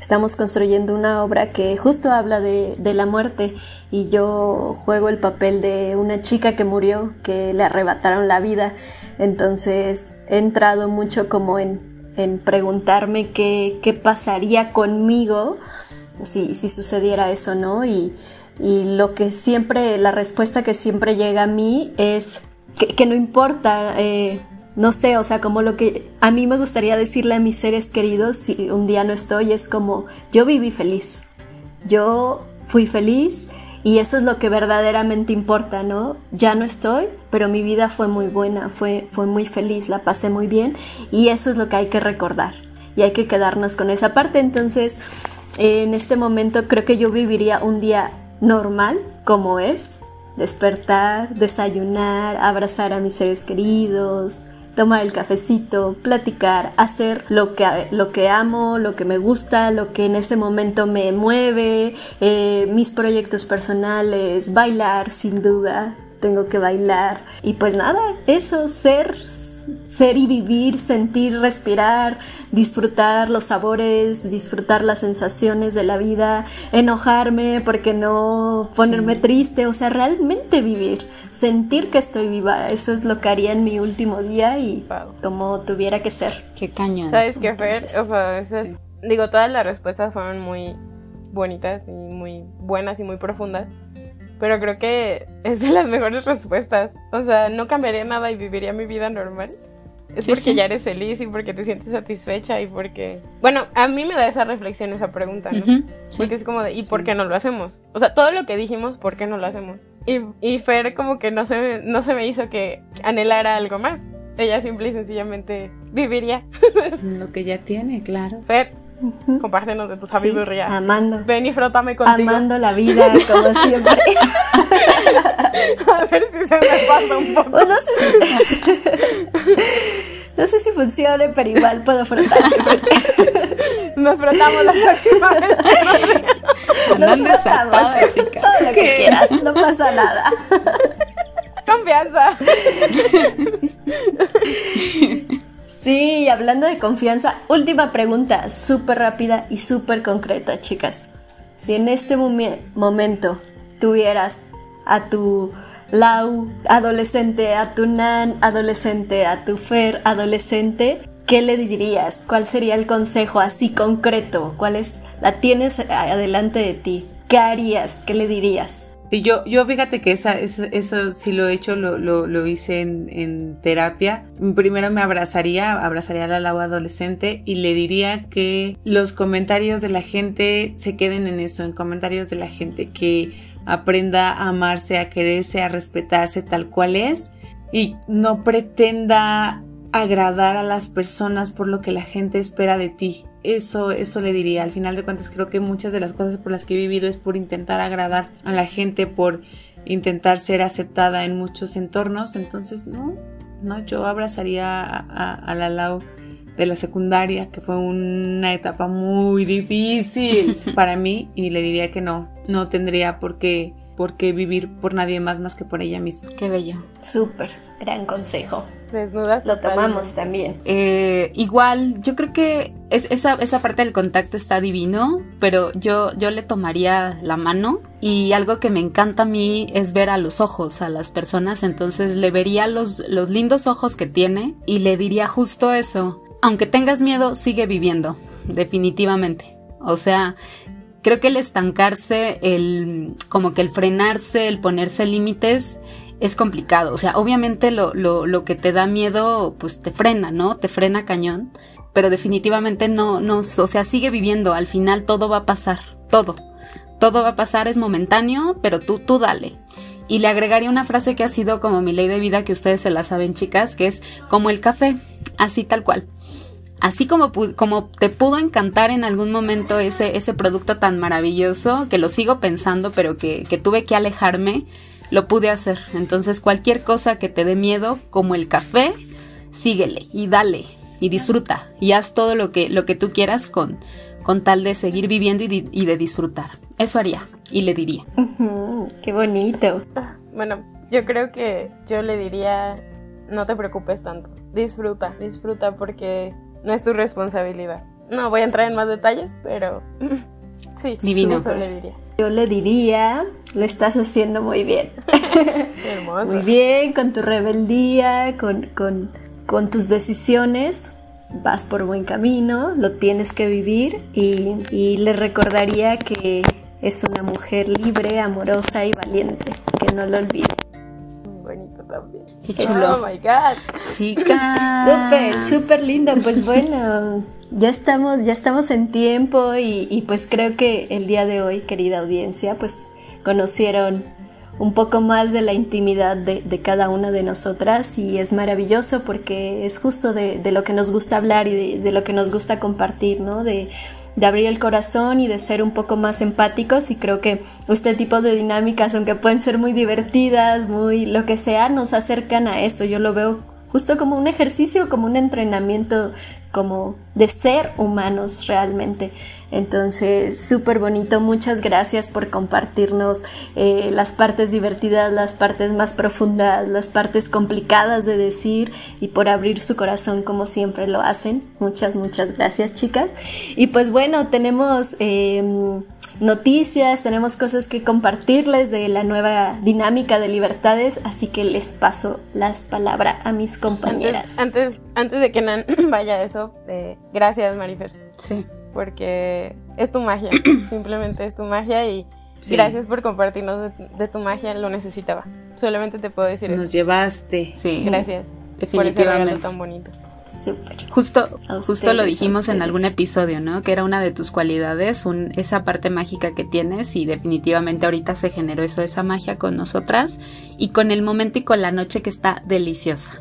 Estamos construyendo una obra que justo habla de, de la muerte y yo juego el papel de una chica que murió, que le arrebataron la vida. Entonces he entrado mucho como en, en preguntarme qué, qué pasaría conmigo si, si sucediera eso, ¿no? Y, y lo que siempre, la respuesta que siempre llega a mí es que, no importa eh, no sé, o sea, como lo que a mí me gustaría decirle a mis seres queridos si un día no estoy es como yo viví feliz, yo fui feliz y eso es lo que verdaderamente importa, ¿no? Ya no estoy, pero mi vida fue muy buena, fue, fue muy feliz, la pasé muy bien y eso es lo que hay que recordar y hay que quedarnos con esa parte. Entonces, en este momento creo que yo viviría un día normal como es, despertar, desayunar, abrazar a mis seres queridos, tomar el cafecito, platicar, hacer lo que, lo que amo, lo que me gusta, lo que en ese momento me mueve, eh, mis proyectos personales, bailar sin duda, tengo que bailar. Y pues nada, eso, ser, ser y vivir, sentir, respirar, disfrutar los sabores, disfrutar las sensaciones de la vida, enojarme, porque no ponerme triste, o sea, realmente vivir, sentir que estoy viva, eso es lo que haría en mi último día y como tuviera que ser. Qué cañón. ¿Sabes qué, Fer? O sea, digo, todas las respuestas fueron muy bonitas y muy buenas y muy profundas. Pero creo que es de las mejores respuestas. O sea, no cambiaría nada y viviría mi vida normal. Es porque ya eres feliz y porque te sientes satisfecha y porque... Bueno, a mí me da esa reflexión, esa pregunta, ¿no? Porque es como de, ¿y por qué no lo hacemos? O sea, todo lo que dijimos, ¿por qué no lo hacemos? Y, y Fer como que no se, no se me hizo que anhelara algo más. Ella simple y sencillamente viviría. lo que ya tiene, claro. Fer, Compártenos de tu sabiduría. amando. Ven y frótame contigo. Amando la vida, como siempre. A ver si se me pasa un poco. no, sé si... no sé si funcione, pero igual puedo frotar. Nos frotamos la próxima vez. Nos frotamos. chicas. lo que quieras, no pasa nada. Confianza. Sí, hablando de confianza, última pregunta, súper rápida y súper concreta, chicas. Si en este momento tuvieras a tu Lau adolescente, a tu Nan adolescente, a tu Fer adolescente, ¿qué le dirías? ¿Cuál sería el consejo así concreto? ¿Cuál es? La tienes adelante de ti. ¿Qué harías? ¿Qué le dirías? Sí, yo, yo fíjate que esa, eso, eso sí lo he hecho, lo, lo, hice en, en, terapia. Primero me abrazaría, abrazaría a la Lau adolescente y le diría que los comentarios de la gente se queden en eso, en comentarios de la gente, que aprenda a amarse, a quererse, a respetarse tal cual es y no pretenda agradar a las personas por lo que la gente espera de ti eso, eso le diría. Al final de cuentas creo que muchas de las cosas por las que he vivido es por intentar agradar a la gente, por intentar ser aceptada en muchos entornos. Entonces, no, no, yo abrazaría a, a, la Lau de la secundaria, que fue una etapa muy difícil para mí, y le diría que no, no tendría por qué, por qué vivir por nadie más más que por ella misma. Qué bello. Súper, gran consejo. Desnudas. Lo tomamos también. Eh, igual, yo creo que es, esa, esa parte del contacto está divino, pero yo, yo le tomaría la mano y algo que me encanta a mí es ver a los ojos a las personas, entonces le vería los, los lindos ojos que tiene y le diría justo eso. Aunque tengas miedo, sigue viviendo, definitivamente. O sea, creo que el estancarse, el como que el frenarse, el ponerse límites, es complicado. O sea, obviamente lo, lo, lo, que te da miedo, pues te frena, ¿no? Te frena cañón. Pero definitivamente no, no, o sea, sigue viviendo. Al final todo va a pasar. Todo. Todo va a pasar, es momentáneo, pero tú, tú dale. Y le agregaría una frase que ha sido como mi ley de vida, que ustedes se la saben, chicas, que es como el café, así tal cual. Así como, como te pudo encantar en algún momento ese, ese producto tan maravilloso, que lo sigo pensando, pero que, que tuve que alejarme, lo pude hacer. Entonces cualquier cosa que te dé miedo, como el café, síguele y dale y disfruta y haz todo lo que, lo que tú quieras con, con tal de seguir viviendo y de, disfrutar. Eso haría y le diría. qué bonito. Bueno, yo creo que yo le diría, no te preocupes tanto, disfruta, disfruta porque no es tu responsabilidad. No voy a entrar en más detalles, pero sí, Divino. diría. Yo le diría, lo estás haciendo muy bien. Muy bien, con tu rebeldía, con, con, con, tus decisiones. Vas por buen camino, lo tienes que vivir y, y le recordaría que es una mujer libre, amorosa y valiente. Que no lo olvide. También. Qué chulo. Oh my god. Chicas. Súper, súper lindo. Pues bueno, ya estamos, ya estamos en tiempo y, y pues creo que el día de hoy, querida audiencia, pues conocieron un poco más de la intimidad de, de cada una de nosotras y es maravilloso porque es justo de, de lo que nos gusta hablar y de, de, lo que nos gusta compartir, ¿no? De, de abrir el corazón y de ser un poco más empáticos y creo que este tipo de dinámicas, aunque pueden ser muy divertidas, muy lo que sea, nos acercan a eso. Yo lo veo justo como un ejercicio, como un entrenamiento, como de ser humanos realmente. Entonces, súper bonito. Muchas gracias por compartirnos eh, las partes divertidas, las partes más profundas, las partes complicadas de decir y por abrir su corazón como siempre lo hacen. Muchas, muchas gracias, chicas. Y pues bueno, tenemos... Eh, noticias, tenemos cosas que compartirles de la nueva dinámica de libertades, así que les paso las palabras a mis compañeras. Antes, antes, antes de que Nan vaya a eso, eh, gracias Marifer. Sí. Porque es tu magia, simplemente es tu magia y sí. gracias por compartirnos de, de, tu magia, lo necesitaba. Solamente te puedo decir Nos eso. Nos llevaste. Sí. Gracias. Definitivamente. Por ese tan bonito. Súper. Justo, justo lo dijimos en algún episodio, ¿no? Que era una de tus cualidades, un, esa parte mágica que tienes y definitivamente ahorita se generó eso, esa magia con nosotras y con el momento y con la noche que está deliciosa.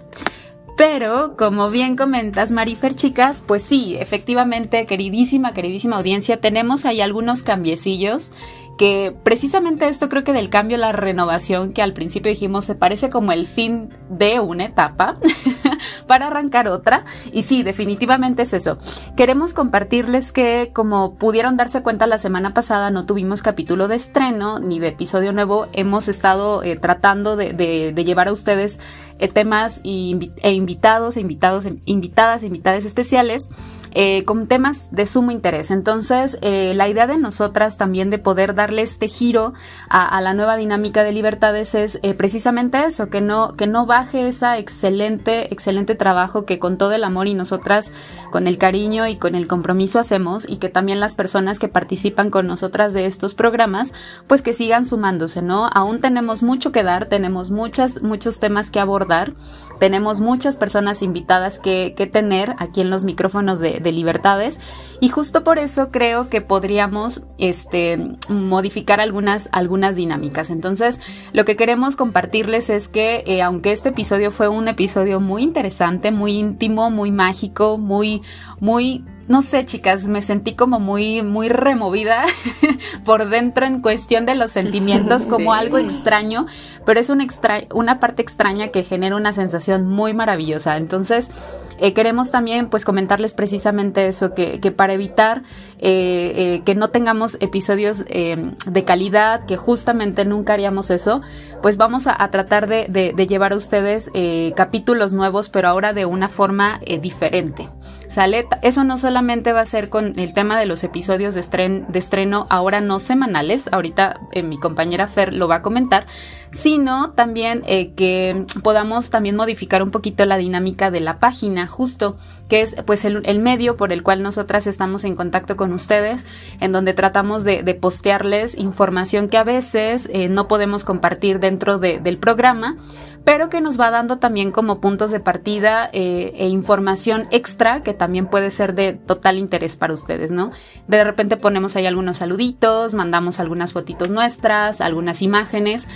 Pero, como bien comentas, Marifer, chicas, pues sí, efectivamente, queridísima, queridísima audiencia, tenemos ahí algunos cambiecillos que precisamente esto creo que del cambio, la renovación, que al principio dijimos se parece como el fin de una etapa para arrancar otra. Y sí, definitivamente es eso. Queremos compartirles que como pudieron darse cuenta la semana pasada no tuvimos capítulo de estreno ni de episodio nuevo. Hemos estado eh, tratando de, llevar a ustedes eh, temas e invitados, e invitados, invitadas, invitadas especiales eh, con temas de sumo interés. Entonces, la idea de nosotras también de poder darle este giro a, la nueva dinámica de libertades es eh, precisamente eso, que no, que no baje esa excelente, excelente trabajo que con todo el amor y nosotras con el cariño y con el compromiso hacemos y que también las personas que participan con nosotras de estos programas, pues que sigan sumándose, ¿no? Aún tenemos mucho que dar, tenemos muchas, muchos temas que abordar, tenemos muchas personas invitadas que, que tener aquí en los micrófonos de, de libertades y justo por eso creo que podríamos este, modificar algunas, algunas dinámicas. Entonces, lo que queremos compartirles es que eh, aunque este episodio fue un episodio muy interesante, muy íntimo, muy mágico, muy, muy no sé, chicas, me sentí como muy, muy removida por dentro en cuestión de los sentimientos, como sí. algo extraño, pero es una, extra una parte extraña que genera una sensación muy maravillosa. Entonces, eh, queremos también pues comentarles precisamente eso, que, que para evitar eh, eh, que no tengamos episodios de calidad, que justamente nunca haríamos eso, pues vamos a, a tratar de, de, de, llevar a ustedes capítulos nuevos, pero ahora de una forma diferente. ¿Sale? Eso no solamente va a ser con el tema de los episodios de, estren de estreno, ahora no semanales, ahorita eh, mi compañera Fer lo va a comentar, sino también eh, que podamos también modificar un poquito la dinámica de la página, justo, que es pues el, el medio por el cual nosotras estamos en contacto con ustedes, en donde tratamos de, de postearles información que a veces eh, no podemos compartir dentro de, del programa, pero que nos va dando también como puntos de partida eh, e información extra que también puede ser de total interés para ustedes, ¿no? De repente ponemos ahí algunos saluditos, mandamos algunas fotitos nuestras, algunas imágenes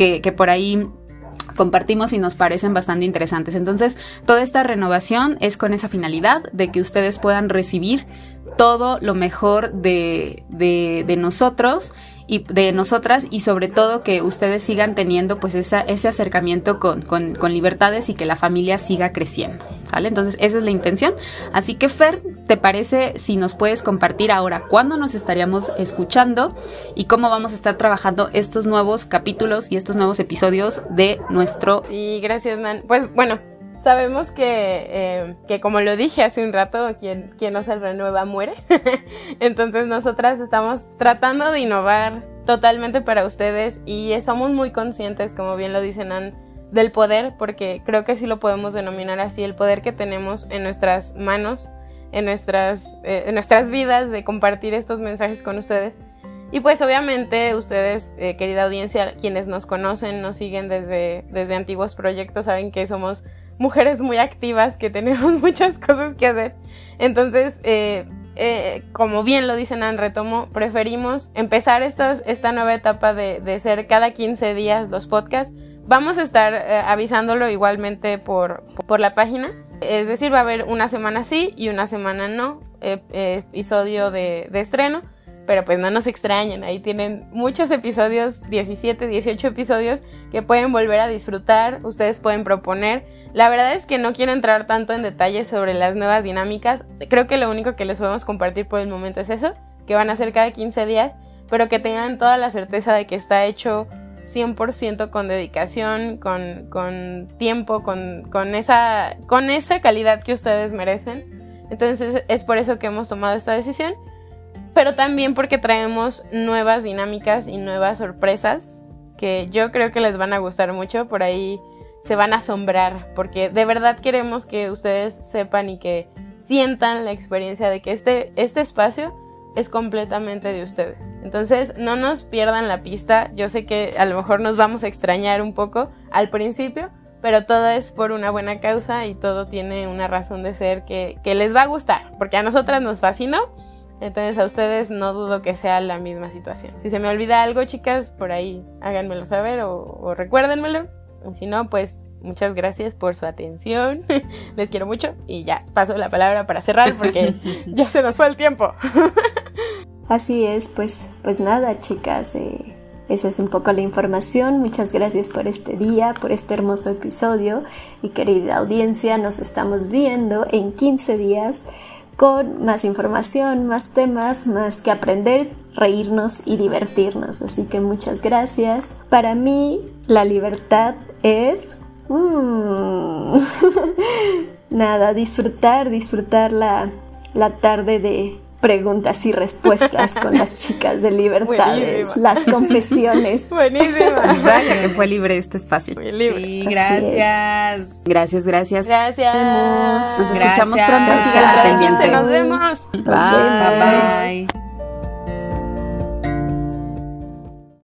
que, que por ahí compartimos y nos parecen bastante interesantes. Entonces, toda esta renovación es con esa finalidad de que ustedes puedan recibir todo lo mejor de, de, de nosotros y de nosotras y sobre todo que ustedes sigan teniendo pues esa, ese acercamiento con, con, con, libertades y que la familia siga creciendo, ¿sale? Entonces esa es la intención. Así que Fer, ¿te parece si nos puedes compartir ahora cuándo nos estaríamos escuchando y cómo vamos a estar trabajando estos nuevos capítulos y estos nuevos episodios de nuestro... Sí, gracias, Nan. Pues bueno, Sabemos que, eh, que, como lo dije hace un rato, quien, quien no se renueva muere. Entonces nosotras estamos tratando de innovar totalmente para ustedes y somos muy conscientes, como bien lo dicen del poder, porque creo que sí lo podemos denominar así, el poder que tenemos en nuestras manos, en nuestras, eh, en nuestras vidas de compartir estos mensajes con ustedes. Y pues obviamente ustedes, eh, querida audiencia, quienes nos conocen, nos siguen desde, desde antiguos proyectos, saben que somos mujeres muy activas, que tenemos muchas cosas que hacer. Entonces, eh, eh, como bien lo dicen en Retomo, preferimos empezar esta nueva etapa de, ser cada 15 días los podcasts. Vamos a estar avisándolo igualmente por, la página. Es decir, va a haber una semana sí y una semana no, episodio de estreno pero pues no nos extrañen, ahí tienen muchos episodios, 17, 18 episodios que pueden volver a disfrutar, ustedes pueden proponer. La verdad es que no quiero entrar tanto en detalles sobre las nuevas dinámicas, creo que lo único que les podemos compartir por el momento es eso, que van a ser cada 15 días, pero que tengan toda la certeza de que está hecho 100% con dedicación, con, con tiempo, con, con, esa, con esa calidad que ustedes merecen. Entonces es por eso que hemos tomado esta decisión pero también porque traemos nuevas dinámicas y nuevas sorpresas que yo creo que les van a gustar mucho, por ahí se van a asombrar, porque de verdad queremos que ustedes sepan y que sientan la experiencia de que este, este espacio es completamente de ustedes. Entonces, no nos pierdan la pista. Yo sé que a lo mejor nos vamos a extrañar un poco al principio, pero todo es por una buena causa y todo tiene una razón de ser que, que les va a gustar, porque a nosotras nos fascinó entonces a ustedes no dudo que sea la misma situación. Si se me olvida algo, chicas, por ahí háganmelo saber o, recuérdenmelo. Y si no, pues muchas gracias por su atención. Les quiero mucho y ya paso la palabra para cerrar porque ya se nos fue el tiempo. Así es, pues, pues nada, chicas. Eh, esa es un poco la información. Muchas gracias por este día, por este hermoso episodio. Y querida audiencia, nos estamos viendo en 15 días con más información, más temas, más que aprender, reírnos y divertirnos. Así que muchas gracias. Para mí la libertad es... Mm, nada, disfrutar, disfrutar la, la tarde de preguntas y respuestas con las chicas de libertades, las confesiones. Buenísima. Vaya que fue libre este espacio. Muy libre. Sí, gracias. Gracias, gracias. Gracias. Nos Gracias. escuchamos pronto. Sigan pendiente. Nos vemos. Nos Bye. vemos. Bye.